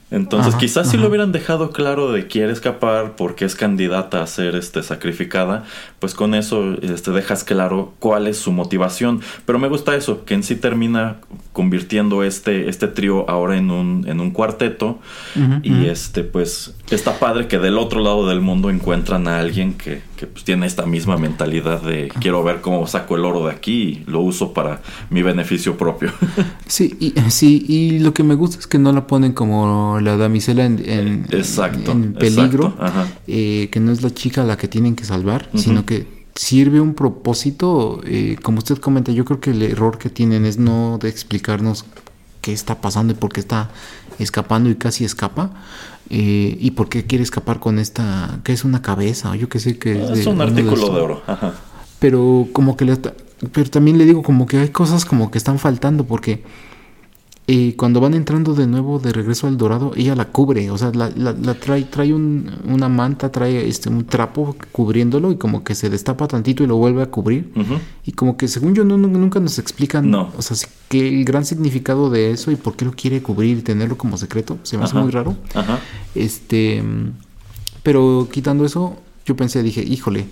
Entonces, quizás si lo hubieran dejado claro de quiere escapar porque es candidata a ser este, sacrificada, pues con eso este, dejas claro cuál es su motivación. Pero me gusta eso, que en sí termina convirtiendo este, este trío ahora en un, en un cuarteto. y este, pues, está padre que del otro lado del mundo encuentran a alguien que, que pues, tiene esta misma mentalidad de quiero ver cómo saco el oro de aquí y lo uso para mi beneficio propio.
sí, y, sí, y lo que me gusta es que no la ponen como la damisela en, en,
exacto,
en peligro, eh, que no es la chica la que tienen que salvar, sino que sirve un propósito, eh, como usted comenta, yo creo que el error que tienen es no de explicarnos qué está pasando y por qué está escapando y casi escapa. Eh, y por qué quiere escapar con esta, que es una cabeza, yo que sé que
es, un artículo de oro.
Pero como que pero también le digo como que hay cosas como que están faltando porque eh, cuando van entrando de nuevo de regreso al dorado, ella la cubre, o sea, la, trae, trae una manta, trae este un trapo cubriéndolo y como que se destapa tantito y lo vuelve a cubrir. Y como que según yo no, nunca nos explican,
no.
o sea, que el gran significado de eso y por qué lo quiere cubrir y tenerlo como secreto, se me hace muy raro. Este, pero quitando eso, yo pensé, dije, híjole,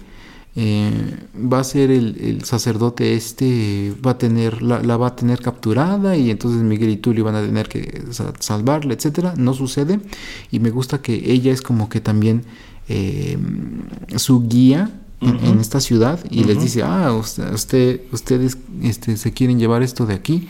eh, va a ser el, sacerdote este, va a tener, la, va a tener capturada y entonces Miguel y Tulio van a tener que salvarle, etcétera. No sucede y me gusta que ella es como que también eh, su guía en, esta ciudad y les dice, ah, usted, ustedes este, se quieren llevar esto de aquí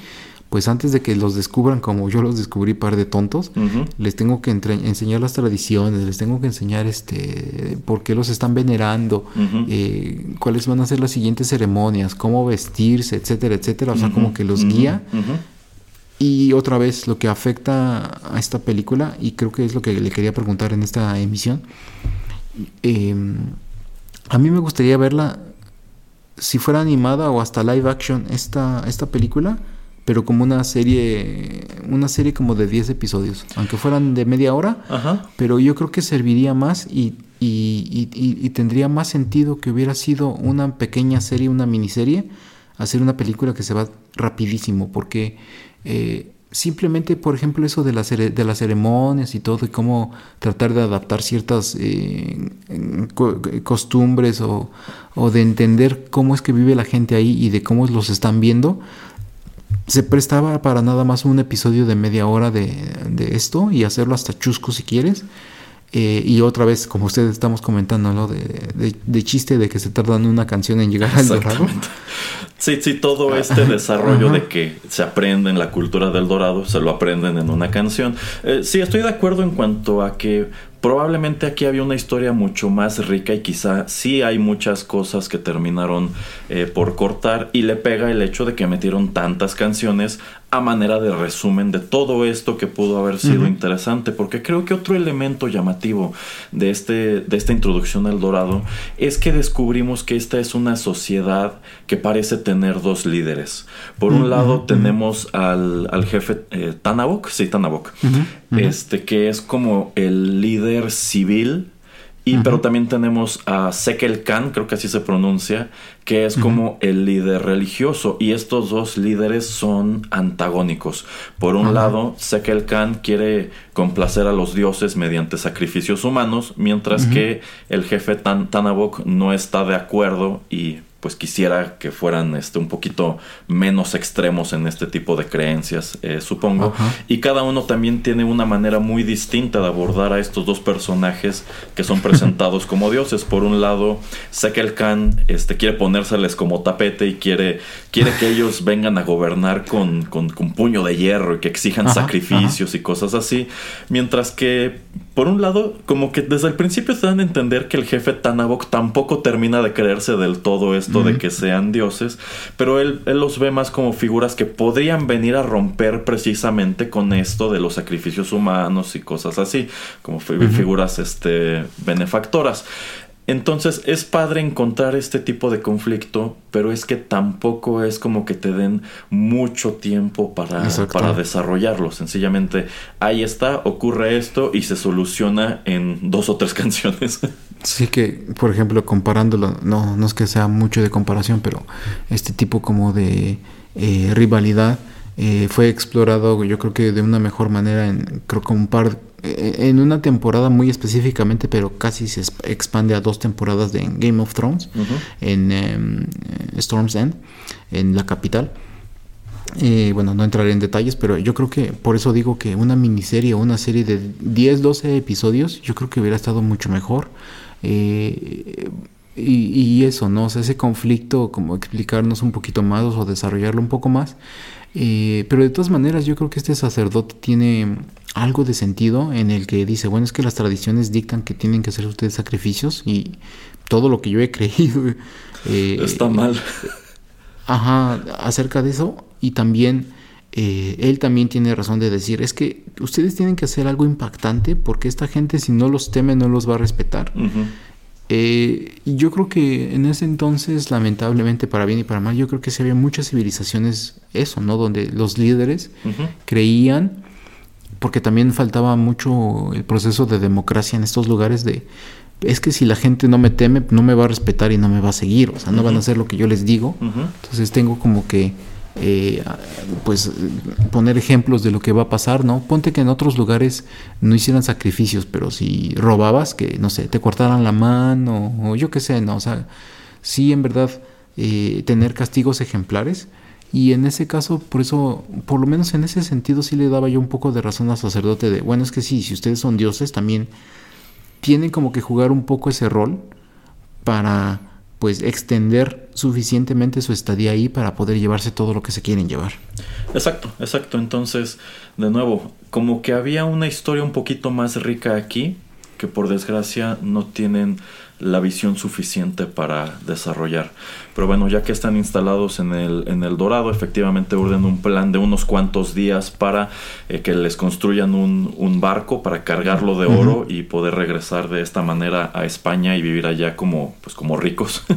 pues antes de que los descubran como yo los descubrí par de tontos, les tengo que enseñar las tradiciones, les tengo que enseñar este por qué los están venerando, eh, cuáles van a ser las siguientes ceremonias, cómo vestirse, etcétera, etcétera. O sea, como que los guía. Y otra vez, lo que afecta a esta película, y creo que es lo que le quería preguntar en esta emisión, em, a mí me gustaría verla, si fuera animada o hasta live action, esta, esta película, pero como una serie, una serie como de 10 episodios, aunque fueran de media hora, pero yo creo que serviría más y, y, tendría más sentido que hubiera sido una pequeña serie, una miniserie, hacer una película que se va rapidísimo, porque eh, simplemente, por ejemplo, eso de, las de las ceremonias y todo, y cómo tratar de adaptar ciertas eh, costumbres o, o de entender cómo es que vive la gente ahí y de cómo los están viendo, se prestaba para nada más un episodio de media hora de, de esto y hacerlo hasta chusco si quieres. Eh, y otra vez, como ustedes estamos comentando, ¿no? De, de, chiste de que se tardan una canción en llegar al dorado.
Sí, sí, todo este desarrollo de que se aprende en la cultura del dorado, se lo aprenden en una canción. Eh, sí, estoy de acuerdo en cuanto a que probablemente aquí había una historia mucho más rica y quizá sí hay muchas cosas que terminaron eh, por cortar y le pega el hecho de que metieron tantas canciones a manera de resumen de todo esto que pudo haber sido interesante porque creo que otro elemento llamativo de, este, de esta introducción al dorado es que descubrimos que esta es una sociedad que parece tener dos líderes. Por un lado tenemos al, jefe eh, Tanabok sí Tanabok este que es como el líder civil y pero también tenemos a Sekel Khan, creo que así se pronuncia, que es como el líder religioso y estos dos líderes son antagónicos. Por un lado, Sekel Khan quiere complacer a los dioses mediante sacrificios humanos, mientras que el jefe Tan Tanabok no está de acuerdo y pues quisiera que fueran este, un poquito menos extremos en este tipo de creencias, eh, supongo. Y cada uno también tiene una manera muy distinta de abordar a estos dos personajes que son presentados como dioses. Por un lado, Sekel Khan este, quiere ponérseles como tapete y quiere, quiere que ellos vengan a gobernar con, con, puño de hierro y que exijan sacrificios y cosas así. Mientras que, por un lado, como que desde el principio se dan a entender que el jefe Tanabok tampoco termina de creerse del todo esto de que sean dioses, pero él, los ve más como figuras que podrían venir a romper precisamente con esto de los sacrificios humanos y cosas así, como figuras este, benefactoras. Entonces es padre encontrar este tipo de conflicto, pero es que tampoco es como que te den mucho tiempo para, para desarrollarlo. Sencillamente ahí está, ocurre esto y se soluciona en dos o tres canciones.
Sí que, por ejemplo, comparándolo, no, no es que sea mucho de comparación, pero este tipo como de eh, rivalidad eh, fue explorado yo creo que de una mejor manera en creo que un par eh, en una temporada muy específicamente pero casi se expande a dos temporadas de Game of Thrones en em, Storm's End en la capital bueno, no entraré en detalles, pero yo creo que por eso digo que una miniserie o una serie de 10, 12 episodios, yo creo que hubiera estado mucho mejor. Eh, y, eso, ¿no? O sea, ese conflicto, como explicarnos un poquito más o desarrollarlo un poco más. Eh, pero de todas maneras, yo creo que este sacerdote tiene algo de sentido en el que dice, bueno, es que las tradiciones dictan que tienen que hacer ustedes sacrificios y todo lo que yo he creído
eh, está mal.
Ajá, acerca de eso. Y también eh, él también tiene razón de decir, es que ustedes tienen que hacer algo impactante porque esta gente si no los teme no los va a respetar. Eh, y yo creo que en ese entonces, lamentablemente, para bien y para mal, yo creo que sí había muchas civilizaciones, eso, ¿no? Donde los líderes creían, porque también faltaba mucho el proceso de democracia en estos lugares de, es que si la gente no me teme, no me va a respetar y no me va a seguir, o sea, no van a hacer lo que yo les digo. Entonces tengo como que eh, pues poner ejemplos de lo que va a pasar, ¿no? Ponte que en otros lugares no hicieran sacrificios, pero si robabas, que no sé, te cortaran la mano o yo qué sé, ¿no? O sea, sí en verdad eh, tener castigos ejemplares. Y en ese caso, por eso, por lo menos en ese sentido, sí le daba yo un poco de razón al sacerdote de, bueno, es que sí, si ustedes son dioses, también tienen como que jugar un poco ese rol para pues extender suficientemente su estadía ahí para poder llevarse todo lo que se quieren llevar.
Exacto, exacto. Entonces, de nuevo, como que había una historia un poquito más rica aquí, que por desgracia no tienen la visión suficiente para desarrollar. Pero bueno, ya que están instalados en el, en el Dorado, efectivamente orden un plan de unos cuantos días para eh, que les construyan un, un, barco para cargarlo de oro y poder regresar de esta manera a España y vivir allá como, pues, como ricos.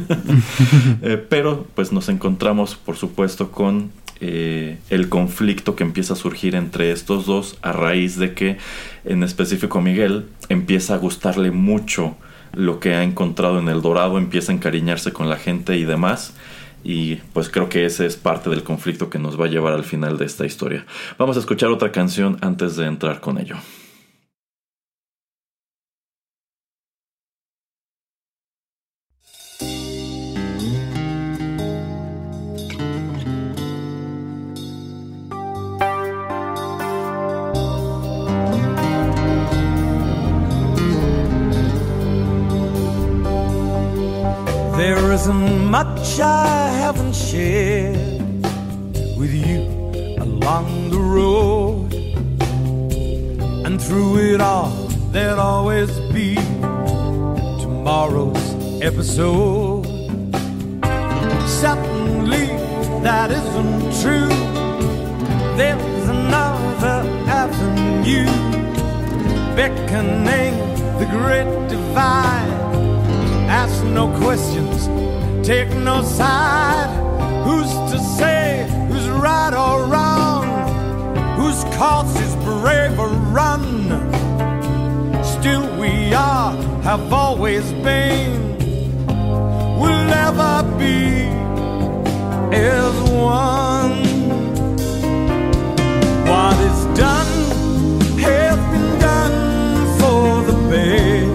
Eh, pero pues nos encontramos, por supuesto, con eh, el conflicto que empieza a surgir entre estos dos a raíz de que en específico Miguel empieza a gustarle mucho lo que ha encontrado en el Dorado, empieza a encariñarse con la gente y demás. Y pues creo que ese es parte del conflicto que nos va a llevar al final de esta historia. Vamos a escuchar otra canción antes de entrar con ello.
Much I haven't shared with you along the road. And through it all, there'll always be tomorrow's episode. Certainly, that isn't true. There's another avenue beckoning the great divide. Ask no questions take no side. Who's to say who's right or wrong? Whose cause is brave or run? Still, we are, have always been, will never be as one. What is done has been done for the best.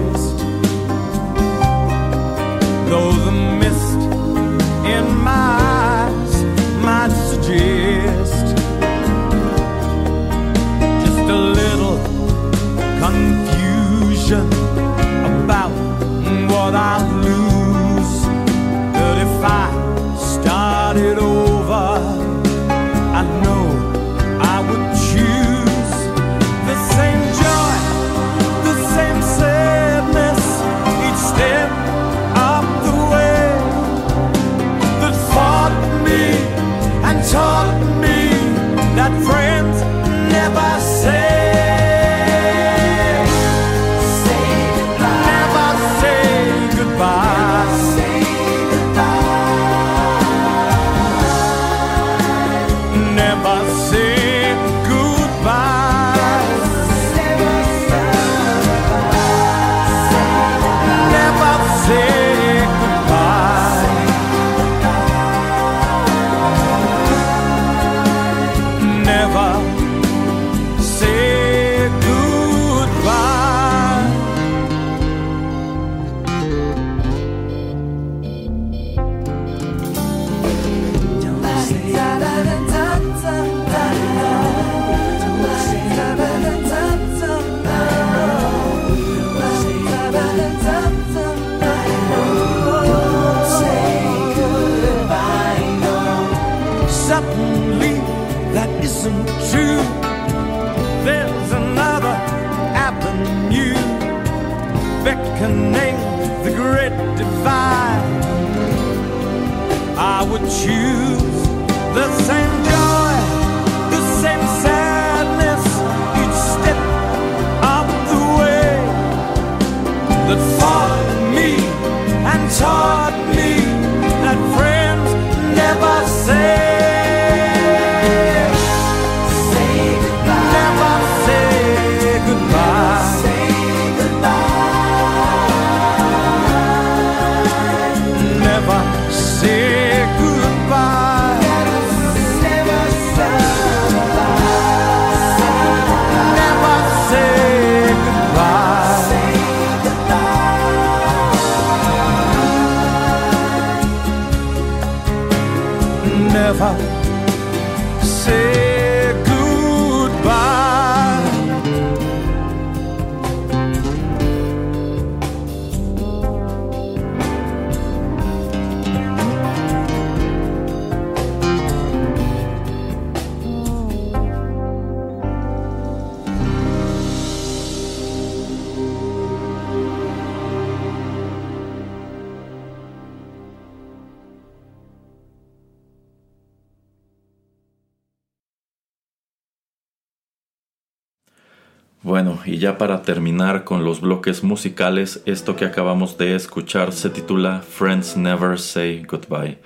Bueno, y ya para terminar con los bloques musicales, esto que acabamos de escuchar se titula Friends Never Say Goodbye.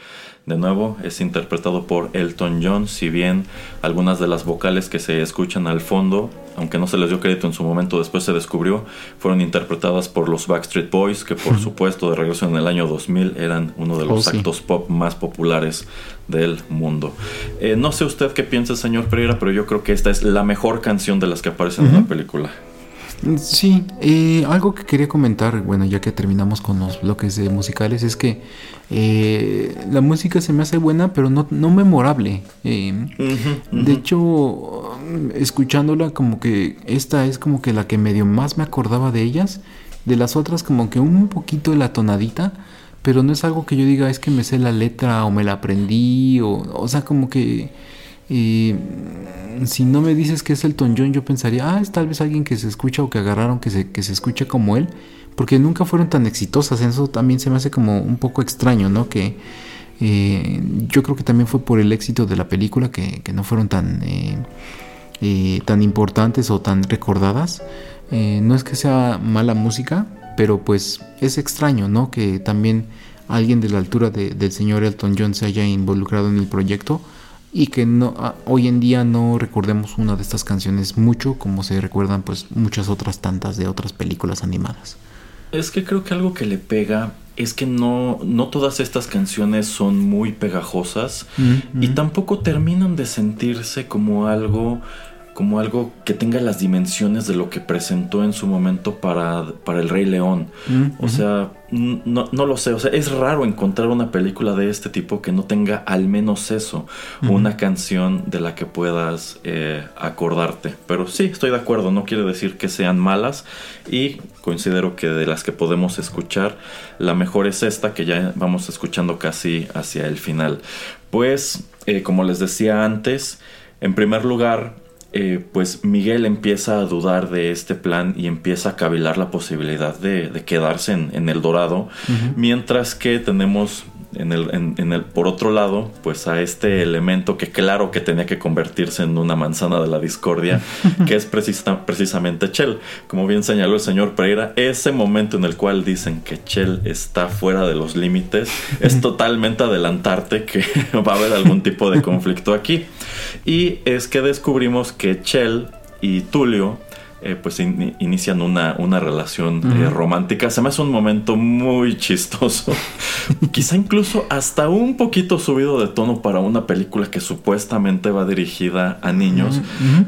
De nuevo, es interpretado por Elton John, si bien algunas de las vocales que se escuchan al fondo, aunque no se les dio crédito en su momento, después se descubrió, fueron interpretadas por los Backstreet Boys, que por supuesto de regreso en el año 2000 eran uno de los
Oh, sí.
actos pop más populares del mundo. Eh, no sé usted qué piensa, señor Pereira, pero yo creo que esta es la mejor canción de las que aparecen en la película.
Sí, eh, algo que quería comentar, bueno, ya que terminamos con los bloques de musicales, es que eh, la música se me hace buena, pero no, no memorable. Eh, De hecho, escuchándola, como que esta es como que la que medio más me acordaba de ellas. De las otras, como que un poquito la tonadita, pero no es algo que yo diga, es que me sé la letra o me la aprendí, o, o sea, como que. Eh, si no me dices que es Elton John, yo pensaría, ah, es tal vez alguien que se escucha o que agarraron que se, que se escucha como él, porque nunca fueron tan exitosas. Eso también se me hace como un poco extraño, ¿no? Que eh, yo creo que también fue por el éxito de la película que, no fueron tan, eh, eh, tan importantes o tan recordadas. Eh, no es que sea mala música, pero pues es extraño, ¿no? Que también alguien de la altura de- del señor Elton John se haya involucrado en el proyecto y que no hoy en día no recordemos una de estas canciones mucho como se recuerdan pues muchas otras tantas de otras películas animadas.
Es que creo que algo que le pega es que no, no todas estas canciones son muy pegajosas y tampoco terminan de sentirse como algo como algo que tenga las dimensiones de lo que presentó en su momento para, para El Rey León.
Mm,
O sea, no, no lo sé. O sea, es raro encontrar una película de este tipo que no tenga al menos eso. Una canción de la que puedas eh, acordarte. Pero sí, estoy de acuerdo. No quiere decir que sean malas. Y considero que de las que podemos escuchar, la mejor es esta que ya vamos escuchando casi hacia el final. Pues, eh, como les decía antes, en primer lugar, eh, pues Miguel empieza a dudar de este plan y empieza a cavilar la posibilidad de, de quedarse en, en el Dorado, mientras que tenemos en el, en- en el, por otro lado, pues a este elemento que claro que tenía que convertirse en una manzana de la discordia, que es precisa- precisamente Chell. Como bien señaló el señor Pereira, ese momento en el cual dicen que Chell está fuera de los límites es totalmente adelantarte que va a haber algún tipo de conflicto aquí. Y es que descubrimos que Chell y Tulio eh, pues in- inician una, una relación eh, romántica. Se me hace un momento muy chistoso. Quizá incluso hasta un poquito subido de tono para una película que supuestamente va dirigida a niños.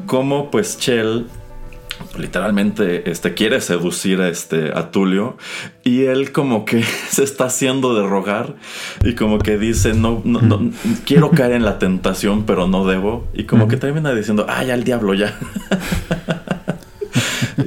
Como pues Chell literalmente este quiere seducir a este a Tulio y él como que se está haciendo de rogar y como que dice no, no, no, quiero caer en la tentación pero no debo y como que termina diciendo ay al diablo ya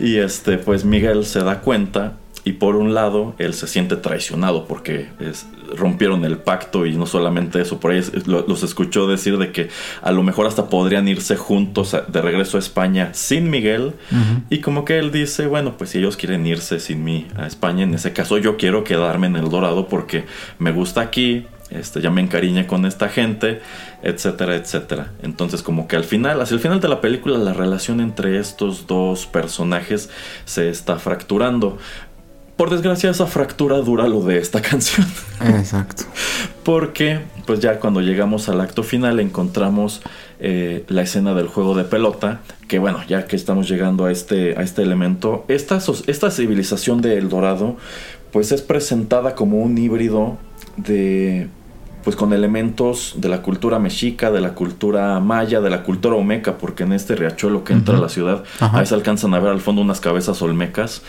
y este pues Miguel se da cuenta y por un lado él se siente traicionado porque es- rompieron el pacto y no solamente eso, por ahí es- lo- los escuchó decir de que a lo mejor hasta podrían irse juntos a- de regreso a España sin Miguel y como que él dice, bueno, pues si ellos quieren irse sin mí a España, en ese caso yo quiero quedarme en el Dorado porque me gusta aquí, este, ya me encariñé con esta gente, etcétera, etcétera. Entonces como que al final, hacia el final de la película, la relación entre estos dos personajes se está fracturando. por desgracia esa fractura dura lo de esta canción.
Exacto.
Porque, pues ya cuando llegamos al acto final encontramos eh, la escena del juego de pelota, que bueno, ya que estamos llegando a este, a este elemento, esta, esta civilización de El Dorado, pues es presentada como un híbrido de pues con elementos de la cultura mexica, de la cultura maya, de la cultura olmeca, porque en este riachuelo que entra a la ciudad,
Ajá.
ahí se alcanzan a ver al fondo unas cabezas olmecas.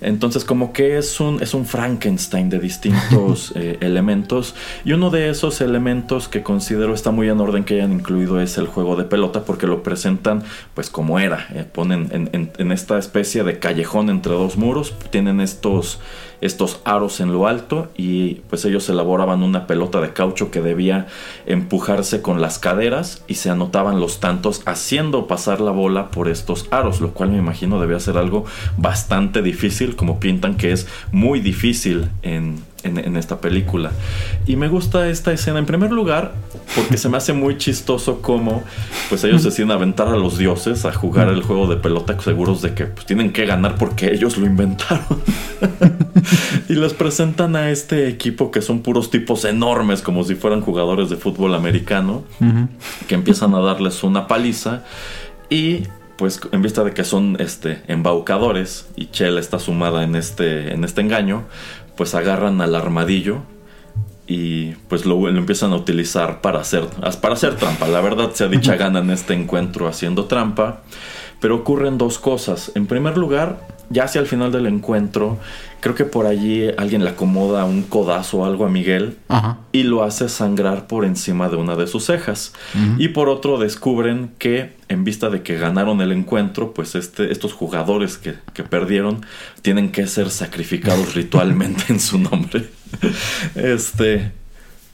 Entonces como que es un, es un Frankenstein de distintos eh, elementos y uno de esos elementos que considero está muy en orden que hayan incluido es el juego de pelota porque lo presentan pues como era, eh, ponen en, en- en esta especie de callejón entre dos muros, tienen estos, estos aros en lo alto y pues ellos elaboraban una pelota de caucho que debía empujarse con las caderas y se anotaban los tantos haciendo pasar la bola por estos aros, lo cual me imagino debía ser algo bastante difícil, como pintan que es muy difícil en, en- en esta película. Y me gusta esta escena en primer lugar porque se me hace muy chistoso como pues ellos deciden aventar a los dioses a jugar el juego de pelota seguros de que pues, tienen que ganar porque ellos lo inventaron. y les presentan a este equipo que son puros tipos enormes como si fueran jugadores de fútbol americano que empiezan a darles una paliza y pues en vista de que son este embaucadores y Chell está sumada en este en este engaño, pues agarran al armadillo y pues lo, lo empiezan a utilizar para hacer para hacer trampa. La verdad se ha dicha ganan este encuentro haciendo trampa, pero ocurren dos cosas. En primer lugar, ya hacia el final del encuentro, creo que por allí alguien le acomoda un codazo o algo a Miguel
Ajá.
y lo hace sangrar por encima de una de sus cejas. Y por otro descubren que en vista de que ganaron el encuentro, pues este, estos jugadores que, que perdieron tienen que ser sacrificados ritualmente en su nombre. Este...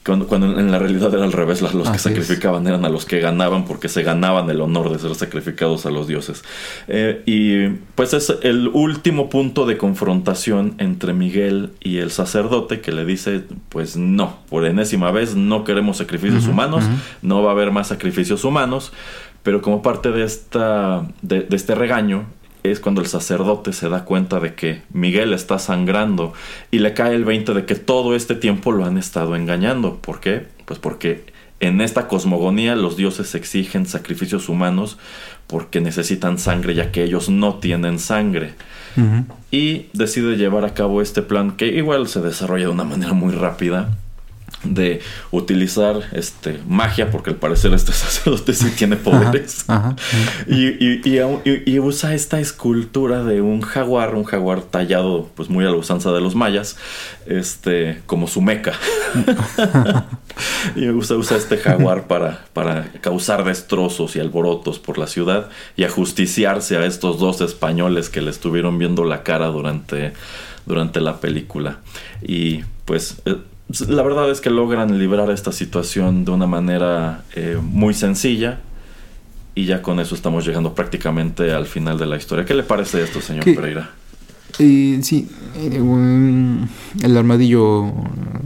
Cuando, cuando en la realidad era al revés, los que
Así es.
sacrificaban eran a los que ganaban porque se ganaban el honor de ser sacrificados a los dioses. Eh, y pues es el último punto de confrontación entre Miguel y el sacerdote que le dice, pues no, por enésima vez no queremos sacrificios humanos, no va a haber más sacrificios humanos, pero como parte de, esta, de, de este regaño es cuando el sacerdote se da cuenta de que Miguel está sangrando y le cae el 20 de que todo este tiempo lo han estado engañando. ¿Por qué? Pues porque en esta cosmogonía los dioses exigen sacrificios humanos porque necesitan sangre ya que ellos no tienen sangre. Y decide llevar a cabo este plan que igual se desarrolla de una manera muy rápida de utilizar este magia porque al parecer este sacerdote sí tiene poderes
Ajá. ajá.
y, y- y aún- y- y usa esta escultura de un jaguar, un jaguar tallado pues muy a la usanza de los mayas, este, como su meca. y usa, usa este jaguar para, para causar destrozos y alborotos por la ciudad y ajusticiarse a estos dos españoles que le estuvieron viendo la cara durante, durante la película. Y pues eh, la verdad es que logran librar esta situación de una manera eh, muy sencilla. Y ya con eso estamos llegando prácticamente al final de la historia. ¿Qué le parece esto, señor
¿Qué?
Pereira?
Eh, sí, eh, el armadillo,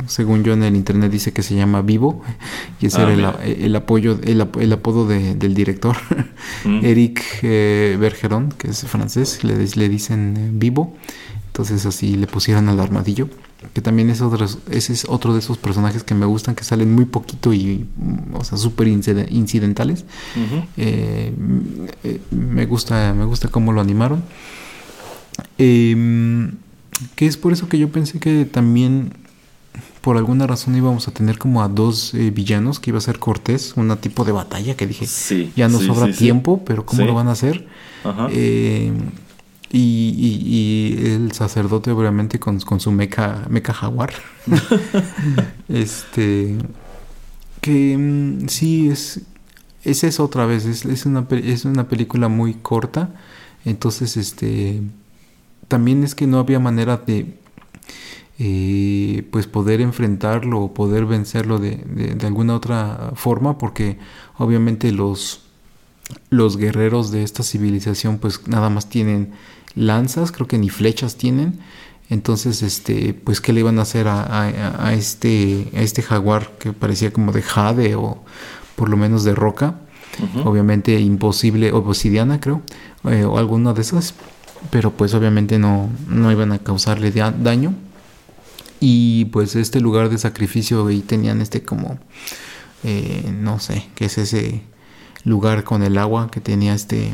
según yo en el internet dice que se llama Vivo, y ese
Ah,
era el, apoyo, el, ap- el apodo de- del director,
Mm.
Eric eh, Bergeron, que es francés, le, le dicen Vivo, entonces así le pusieron al armadillo, que también es otro, ese es otro de esos personajes que me gustan, que salen muy poquito y, mm, o sea, súper incide- incidentales. Eh, eh, me gusta me gusta cómo lo animaron Em, que es por eso que yo pensé que también por alguna razón íbamos a tener como a dos eh, villanos que iba a ser Cortés una tipo de batalla que dije
Sí.
ya no
sí,
sobra
sí,
tiempo pero cómo lo van a hacer
Ajá.
Eh, y, y- y el sacerdote obviamente con, con su meca meca jaguar. Este que mm, sí es es eso otra vez. Es, es una es una película muy corta. Entonces este también es que no había manera de eh, pues poder enfrentarlo o poder vencerlo de, de- de alguna otra forma porque obviamente los los guerreros de esta civilización pues nada más tienen lanzas creo que ni flechas tienen entonces este pues qué le iban a hacer a, a- a este a este jaguar que parecía como de jade o por lo menos de roca obviamente imposible, o obsidiana creo, eh, o alguna de esas. pero pues obviamente no, no iban a causarle da- daño. Y pues este lugar de sacrificio ahí tenían este como, eh, no sé, qué es ese lugar con el agua que tenía este,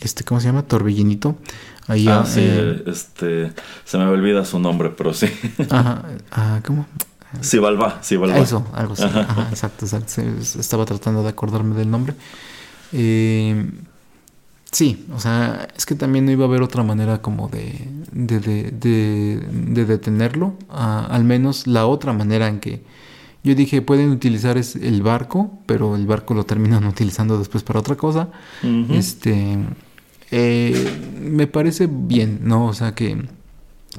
este, ¿cómo se llama? Torbellinito. Ahí,
Ah,
ah,
sí,
eh,
este, se me olvida su nombre, pero sí.
ajá, ah, ¿cómo?
Sibalba, Sibalba.
Eso, algo así. Ajá, exacto, exacto. Estaba tratando de acordarme del nombre. Eh, sí, o sea, es que también no iba a haber otra manera como de, de, de, de- de detenerlo. Ah, al menos la otra manera en que yo dije pueden utilizar es el barco, pero el barco lo terminan utilizando después para otra cosa. Este, eh, me parece bien, ¿no? O sea que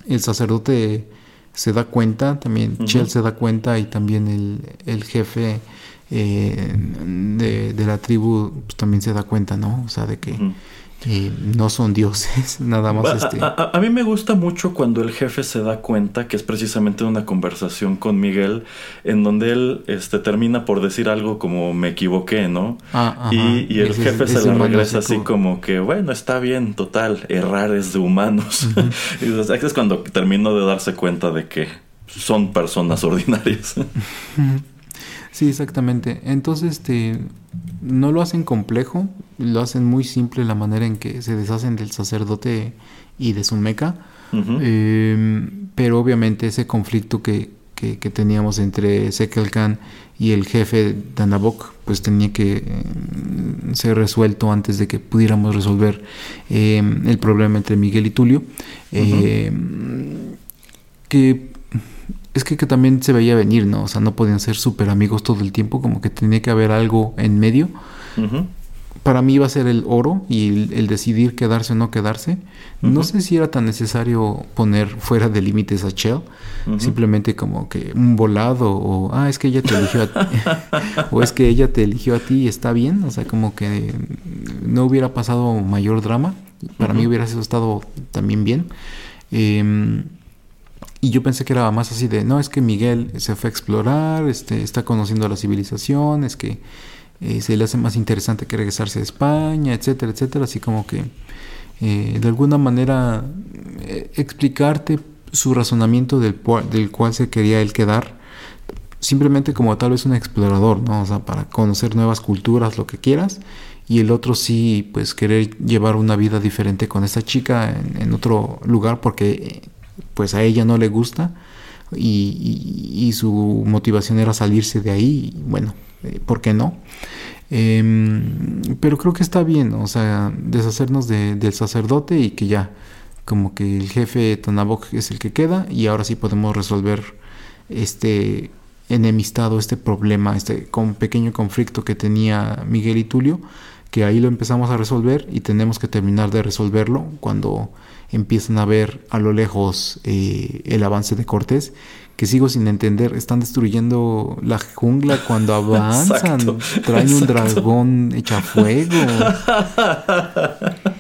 el sacerdote se da cuenta, también
Ujú.
Chell se da cuenta y también el, el jefe eh, de, de la tribu pues, también se da cuenta, ¿no? O sea, de que. Eh, no son dioses, nada más
A,
este...
a- a- a mí me gusta mucho cuando el jefe se da cuenta que es precisamente una conversación con Miguel en donde él este, termina por decir algo como me equivoqué, ¿no?
Ah.
Y, y el
Ese-
jefe
ese
se la regresa así como que, bueno, está bien, total, errar es de humanos. y dices, "Ahí es cuando terminó de darse cuenta de que son personas ordinarias.
Sí, exactamente. Entonces, este, no lo hacen complejo, lo hacen muy simple la manera en que se deshacen del sacerdote y de su meca. Eh, pero obviamente ese conflicto que, que- que teníamos entre Sekel Khan y el jefe Danabok, pues tenía que eh, ser resuelto antes de que pudiéramos resolver eh, el problema entre Miguel y Tulio. Que es que, que también se veía venir, ¿no? O sea, no podían ser súper amigos todo el tiempo, como que tenía que haber algo en medio
Ujú.
para mí iba a ser el oro y el, el decidir quedarse o no quedarse. No
Ujú.
sé si era tan necesario poner fuera de límites a Chell,
Ujú.
simplemente como que un volado o ah, es que ella te eligió a ti o es que ella te eligió a ti y está bien, o sea, como que no hubiera pasado mayor drama. Para mí hubiera estado también bien. Em, y yo pensé que era más así de, no, es que Miguel se fue a explorar, este, está conociendo la civilización, es que eh, se le hace más interesante que regresarse a España, etcétera, etcétera. Así como que eh, de alguna manera eh, explicarte su razonamiento del, del cual se quería él quedar, simplemente como tal vez un explorador, ¿no? O sea, para conocer nuevas culturas, lo que quieras. Y el otro sí, pues querer llevar una vida diferente con esta chica en, en otro lugar porque eh, pues a ella no le gusta y, y- su motivación era salirse de ahí. bueno, eh, ¿por qué no? Em, pero creo que está bien, o sea, deshacernos de- del sacerdote y que ya, como que el jefe Tonabok es el que queda y ahora sí podemos resolver este enemistado, este problema, este con pequeño conflicto que tenía Miguel y Tulio, que ahí lo empezamos a resolver y tenemos que terminar de resolverlo cuando empiezan a ver a lo lejos eh, el avance de Cortés, que sigo sin entender, están destruyendo la jungla cuando avanzan,
Exacto,
traen un dragón hecha fuego.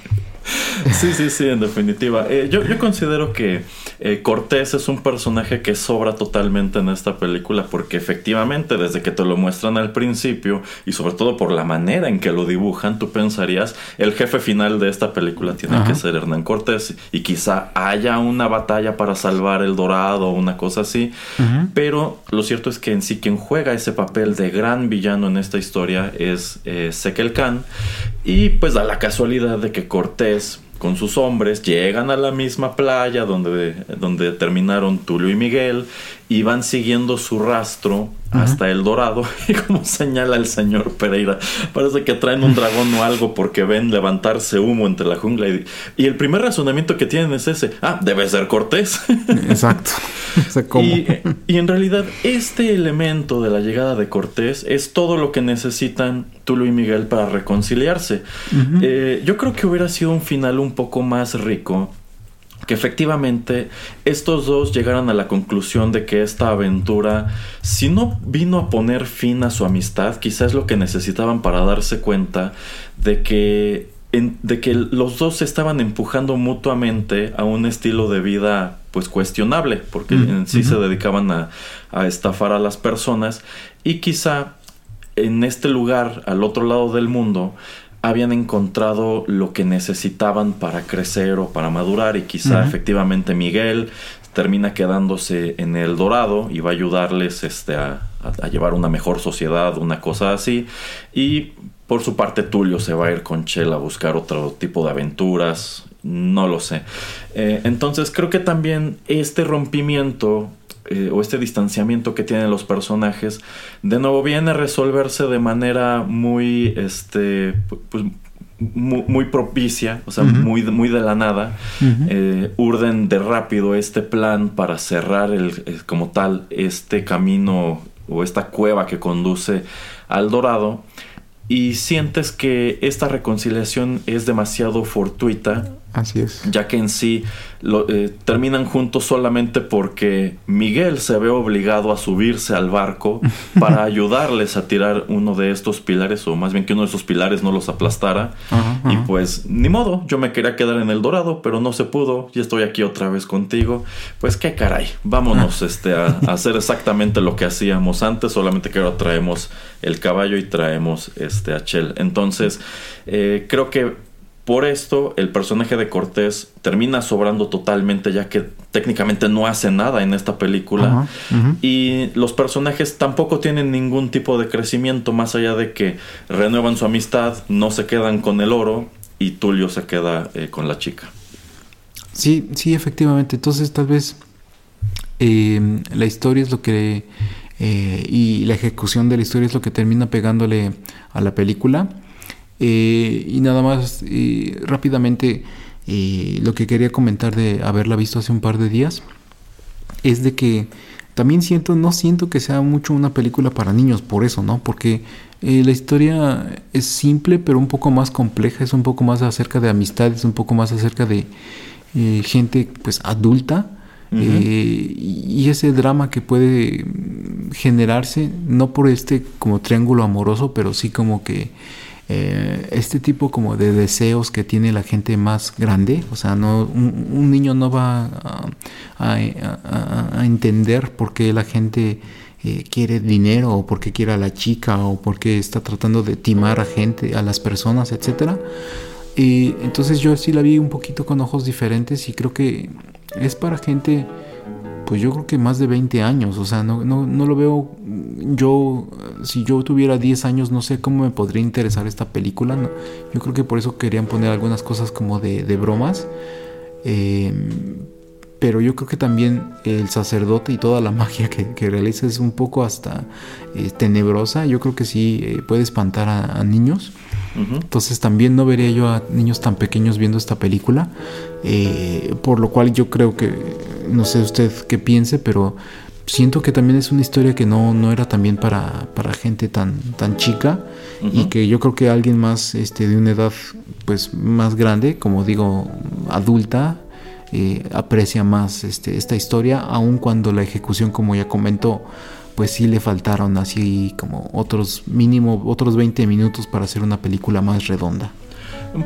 Sí, sí, sí, en definitiva. Eh, yo, yo considero que eh, Cortés es un personaje que sobra totalmente en esta película porque efectivamente desde que te lo muestran al principio y sobre todo por la manera en que lo dibujan, tú pensarías el jefe final de esta película tiene
Ajá.
que ser Hernán Cortés y quizá haya una batalla para salvar el dorado o una cosa así. Pero lo cierto es que en sí quien juega ese papel de gran villano en esta historia es eh, Sekel Khan. Y pues da la casualidad de que Cortés con sus hombres llegan a la misma playa donde, donde terminaron Tulio y Miguel y van siguiendo su rastro hasta el Dorado y como señala el señor Pereira parece que traen un dragón o algo porque ven levantarse humo entre la jungla y, y el primer razonamiento que tienen es ese ah debe ser Cortés
Exacto.
Y, y en realidad este elemento de la llegada de Cortés es todo lo que necesitan Tulio y Miguel para reconciliarse. Eh, yo creo que hubiera sido un final un poco más rico que efectivamente estos dos llegaran a la conclusión de que esta aventura, si no vino a poner fin a su amistad, quizás es lo que necesitaban para darse cuenta de que, en- de que los dos se estaban empujando mutuamente a un estilo de vida pues cuestionable, porque
Mm,
en sí se dedicaban a, a estafar a las personas. Y quizá en este lugar, al otro lado del mundo, habían encontrado lo que necesitaban para crecer o para madurar y quizá efectivamente Miguel termina quedándose en el Dorado y va a ayudarles este, a, llevar una mejor sociedad, una cosa así. Y por su parte Tulio se va a ir con Chell a buscar otro tipo de aventuras, no lo sé. Eh, entonces creo que también este rompimiento eh, o este distanciamiento que tienen los personajes, de nuevo viene a resolverse de manera muy, este, pu- pues, mu- muy, propicia, o sea, muy, de- muy de la nada. Eh, urden de rápido este plan para cerrar el, eh, como tal este camino o esta cueva que conduce al Dorado. Y sientes que esta reconciliación es demasiado fortuita
Así es.
ya que en sí lo- eh, terminan juntos solamente porque Miguel se ve obligado a subirse al barco para ayudarles a tirar uno de estos pilares, o más bien que uno de esos pilares no los aplastara. Y pues ni modo, yo me quería quedar en el dorado, pero no se pudo, y estoy aquí otra vez contigo. Pues qué caray, vámonos este, a, a hacer exactamente lo que hacíamos antes, solamente que ahora traemos el caballo y traemos este, a Chell. Entonces, eh, creo que por esto, el personaje de Cortés termina sobrando totalmente, ya que técnicamente no hace nada en esta película. Y los personajes tampoco tienen ningún tipo de crecimiento, más allá de que renuevan su amistad, no se quedan con el oro y Tulio se queda eh, con la chica.
Sí, sí, efectivamente. Entonces tal vez eh, la historia es lo que... eh, y la ejecución de la historia es lo que termina pegándole a la película. Eh, y nada más eh, rápidamente eh, lo que quería comentar de haberla visto hace un par de días es de que también siento, no siento que sea mucho una película para niños, por eso, ¿no? Porque eh, la historia es simple, pero un poco más compleja, es un poco más acerca de amistades, un poco más acerca de eh, gente pues adulta. Eh, y ese drama que puede generarse, no por este como triángulo amoroso, pero sí como que eh, este tipo como de deseos que tiene la gente más grande, o sea, no un, niño no va a entender por qué la gente eh, quiere dinero o por qué quiere a la chica o por qué está tratando de timar a gente, a las personas, etcétera. Y entonces yo sí la vi un poquito con ojos diferentes y creo que es para gente, pues yo creo que más de 20 años, o sea, no, no, no lo veo, yo, si yo tuviera 10 años, no sé cómo me podría interesar esta película, yo creo que por eso querían poner algunas cosas como de, de bromas, eh, pero yo creo que también el sacerdote y toda la magia que, realiza es un poco hasta eh, tenebrosa, yo creo que sí eh, puede espantar a niños. Entonces también no vería yo a niños tan pequeños viendo esta película. eh, por lo cual yo creo que, no sé usted qué piense, pero siento que también es una historia que no, no era también para, para gente tan, tan chica. Y que yo creo que alguien más este, de una edad pues más grande, como digo, adulta, eh, aprecia más este, esta historia, aun cuando la ejecución, como ya comentó, pues sí le faltaron así como otros mínimo otros 20 minutos para hacer una película más redonda.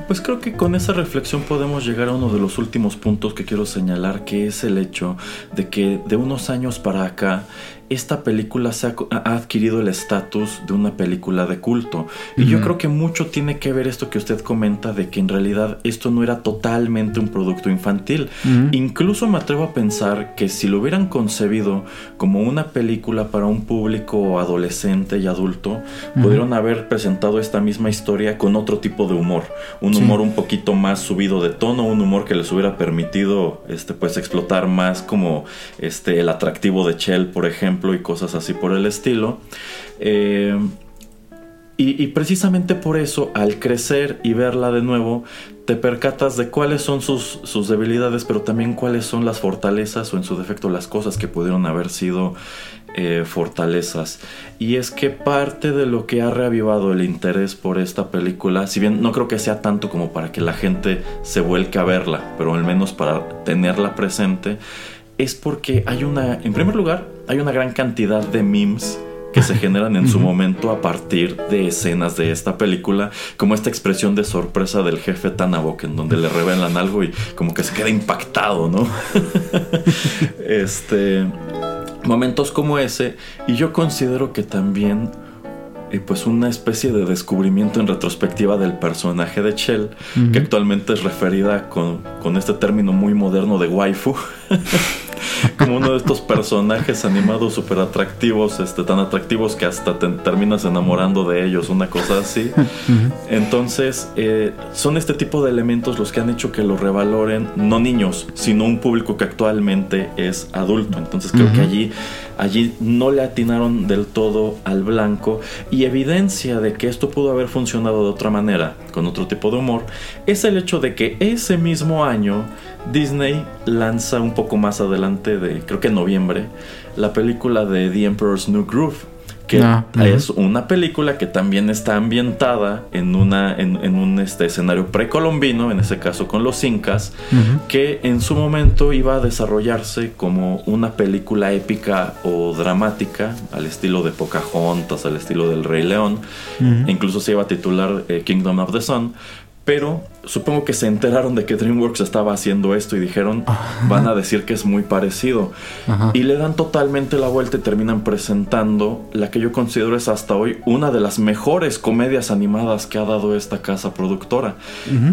Pues creo que con esa reflexión podemos llegar a uno de los últimos puntos que quiero señalar, que es el hecho de que de unos años para acá esta película se ha, ha adquirido el estatus de una película de culto. Y yo creo que mucho tiene que ver esto que usted comenta de que en realidad esto no era totalmente un producto infantil. Incluso me atrevo a pensar que si lo hubieran concebido como una película para un público adolescente y adulto, pudieron haber presentado esta misma historia con otro tipo de humor, un
Sí.
humor un poquito más subido de tono, un humor que les hubiera permitido este pues explotar más como este el atractivo de Chell, por ejemplo, y cosas así por el estilo. Eh, y, precisamente por eso, al crecer y verla de nuevo, te percatas de cuáles son sus, sus debilidades, pero también cuáles son las fortalezas o en su defecto las cosas que pudieron haber sido eh, fortalezas. Y es que parte de lo que ha reavivado el interés por esta película, si bien no creo que sea tanto como para que la gente se vuelque a verla, pero al menos para tenerla presente, es porque hay una, en primer lugar, hay una gran cantidad de memes que se generan en su momento a partir de escenas de esta película, como esta expresión de sorpresa del jefe Tanabok, en donde le revelan algo y como que se queda impactado, ¿no? este momentos como ese y yo considero que también eh, pues una especie de descubrimiento en retrospectiva del personaje de Chell, que actualmente es referida con, con este término muy moderno de waifu. como uno de estos personajes animados súper atractivos, este, tan atractivos que hasta te terminas enamorando de ellos, una cosa así. Entonces, eh, son este tipo de elementos los que han hecho que lo revaloren, no niños, sino un público que actualmente es adulto. Entonces, creo que allí, allí no le atinaron del todo al blanco y evidencia de que esto pudo haber funcionado de otra manera, con otro tipo de humor, es el hecho de que ese mismo año Disney lanza un poco más adelante de, creo que en noviembre, la película de The Emperor's New Groove, que
Ah,
es una película que también está ambientada en, una, en, en un este, escenario precolombino, en ese caso con los incas, que en su momento iba a desarrollarse como una película épica o dramática, al estilo de Pocahontas, al estilo del Rey León, e incluso se iba a titular eh, Kingdom of the Sun. Pero supongo que se enteraron de que DreamWorks estaba haciendo esto y dijeron, van a decir que es muy parecido.
Ajá.
Y le dan totalmente la vuelta y terminan presentando la que yo considero es hasta hoy una de las mejores comedias animadas que ha dado esta casa productora.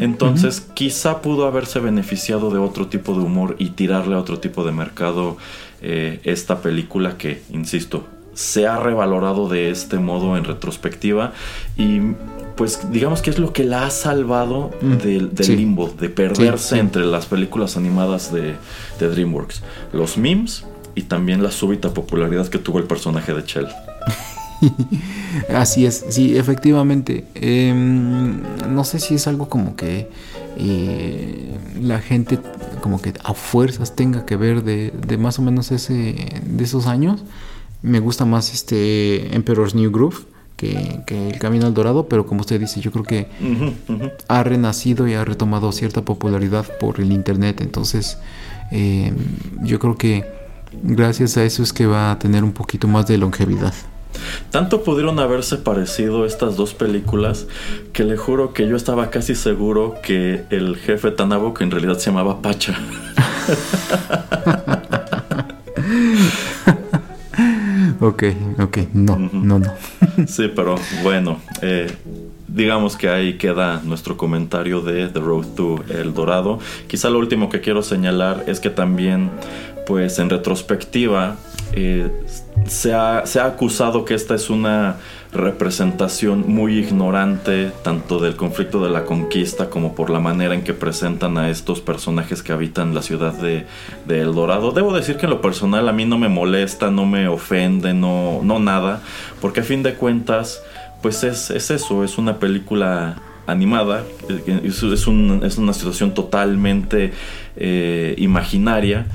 Entonces, quizá pudo haberse beneficiado de otro tipo de humor y tirarle a otro tipo de mercado eh, esta película que, insisto, se ha revalorado de este modo en retrospectiva y pues digamos que es lo que la ha salvado del, del
sí.
limbo, de perderse
Sí,
entre las películas animadas de, de DreamWorks. Los memes y también la súbita popularidad que tuvo el personaje de Chell.
Así es, sí, efectivamente. Em, no sé si es algo como que eh, la gente como que a fuerzas tenga que ver de, de más o menos ese de esos años. Me gusta más este Emperor's New Groove que, que El Camino al Dorado, pero como usted dice, yo creo que ha renacido y ha retomado cierta popularidad por el internet. Entonces, em, yo creo que gracias a eso es que va a tener un poquito más de longevidad.
Tanto pudieron haberse parecido estas dos películas que le juro que yo estaba casi seguro que el jefe Tanabo, que en realidad se llamaba Pacha,
Ok, ok, no, no, no.
Sí, pero bueno, eh, digamos que ahí queda nuestro comentario de The Road to El Dorado. Quizá lo último que quiero señalar es que también, pues en retrospectiva, eh, se, ha, se ha acusado que esta es una representación muy ignorante tanto del conflicto de la conquista como por la manera en que presentan a estos personajes que habitan la ciudad de, de El Dorado. Debo decir que en lo personal a mí no me molesta, no me ofende, no, no nada, porque a fin de cuentas, pues es, es eso, es una película animada, es, es un- es una situación totalmente eh, imaginaria,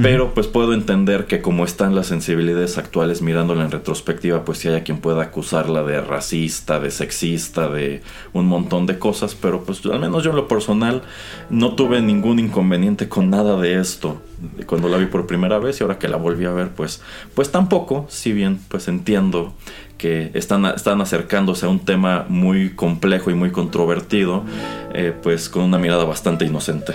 pero pues puedo entender que como están las sensibilidades actuales mirándola en retrospectiva, pues si haya quien pueda acusarla de racista, de sexista, de un montón de cosas, pero pues al menos yo en lo personal no tuve ningún inconveniente con nada de esto cuando la vi por primera vez y ahora que la volví a ver pues pues tampoco, si bien pues entiendo que están, están acercándose a un tema muy complejo y muy controvertido, eh, pues con una mirada bastante inocente.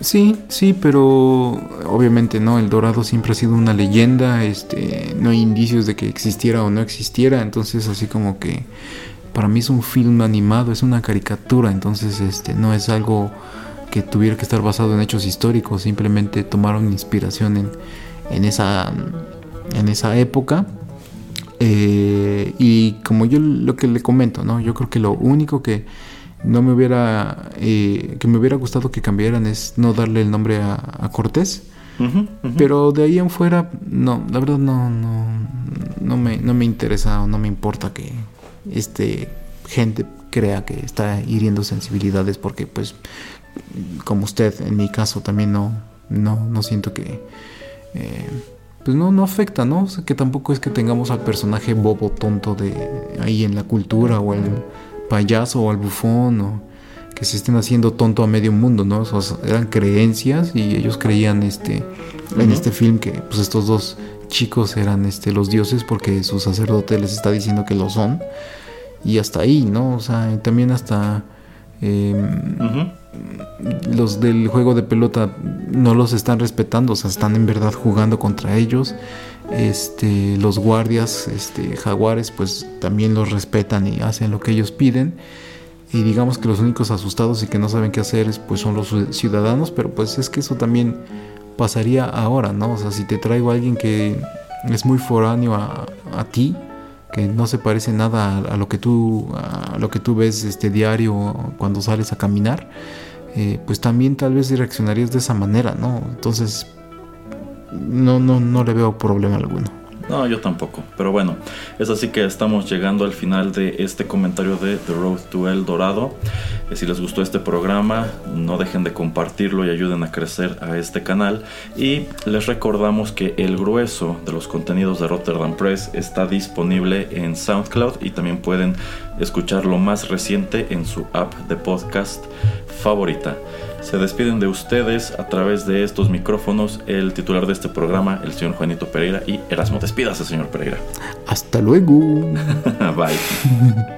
Sí, sí, pero obviamente no, el Dorado siempre ha sido una leyenda, este, no hay indicios de que existiera o no existiera, entonces así como que para mí es un film animado, es una caricatura, entonces este no es algo que tuviera que estar basado en hechos históricos, simplemente tomaron inspiración en, en esa en esa época. Eh, y como yo lo que le comento, ¿no? Yo creo que lo único que no me hubiera eh, que me hubiera gustado que cambiaran es no darle el nombre a, a Cortés. Pero de ahí en fuera, no, la verdad no, no, no me, no me interesa o no me importa que este gente crea que está hiriendo sensibilidades porque pues como usted en mi caso también no, no, no siento que eh, pues no, no afecta, ¿no? O sea, que tampoco es que tengamos al personaje bobo tonto de ahí en la cultura o al payaso o al bufón o que se estén haciendo tonto a medio mundo, ¿no? O sea, eran creencias y ellos creían este en este film que pues estos dos chicos eran este los dioses porque su sacerdote les está diciendo que lo son y hasta ahí, ¿no? O sea, y también hasta Em, los del juego de pelota no los están respetando, o sea, están en verdad jugando contra ellos. Este, los guardias, este, jaguares, pues también los respetan y hacen lo que ellos piden. Y digamos que los únicos asustados y que no saben qué hacer es, pues son los ciudadanos, pero pues es que eso también pasaría ahora, ¿no? O sea, si te traigo a alguien que es muy foráneo a, a ti, que no se parece nada a, lo que tú a lo que tú ves este diario cuando sales a caminar, eh, pues también tal vez reaccionarías de esa manera, ¿no? Entonces no no no le veo problema alguno.
No, yo tampoco. Pero bueno, es así que estamos llegando al final de este comentario de The Road to El Dorado. Eh, Si les gustó este programa, no dejen de compartirlo y ayuden a crecer a este canal. Y les recordamos que el grueso de los contenidos de Rotterdam Press está disponible en SoundCloud y también pueden escuchar lo más reciente en su app de podcast favorita. Se despiden de ustedes a través de estos micrófonos el titular de este programa, el señor Juanito Pereira y Erasmo. Despídase, señor Pereira.
Hasta luego.
Bye.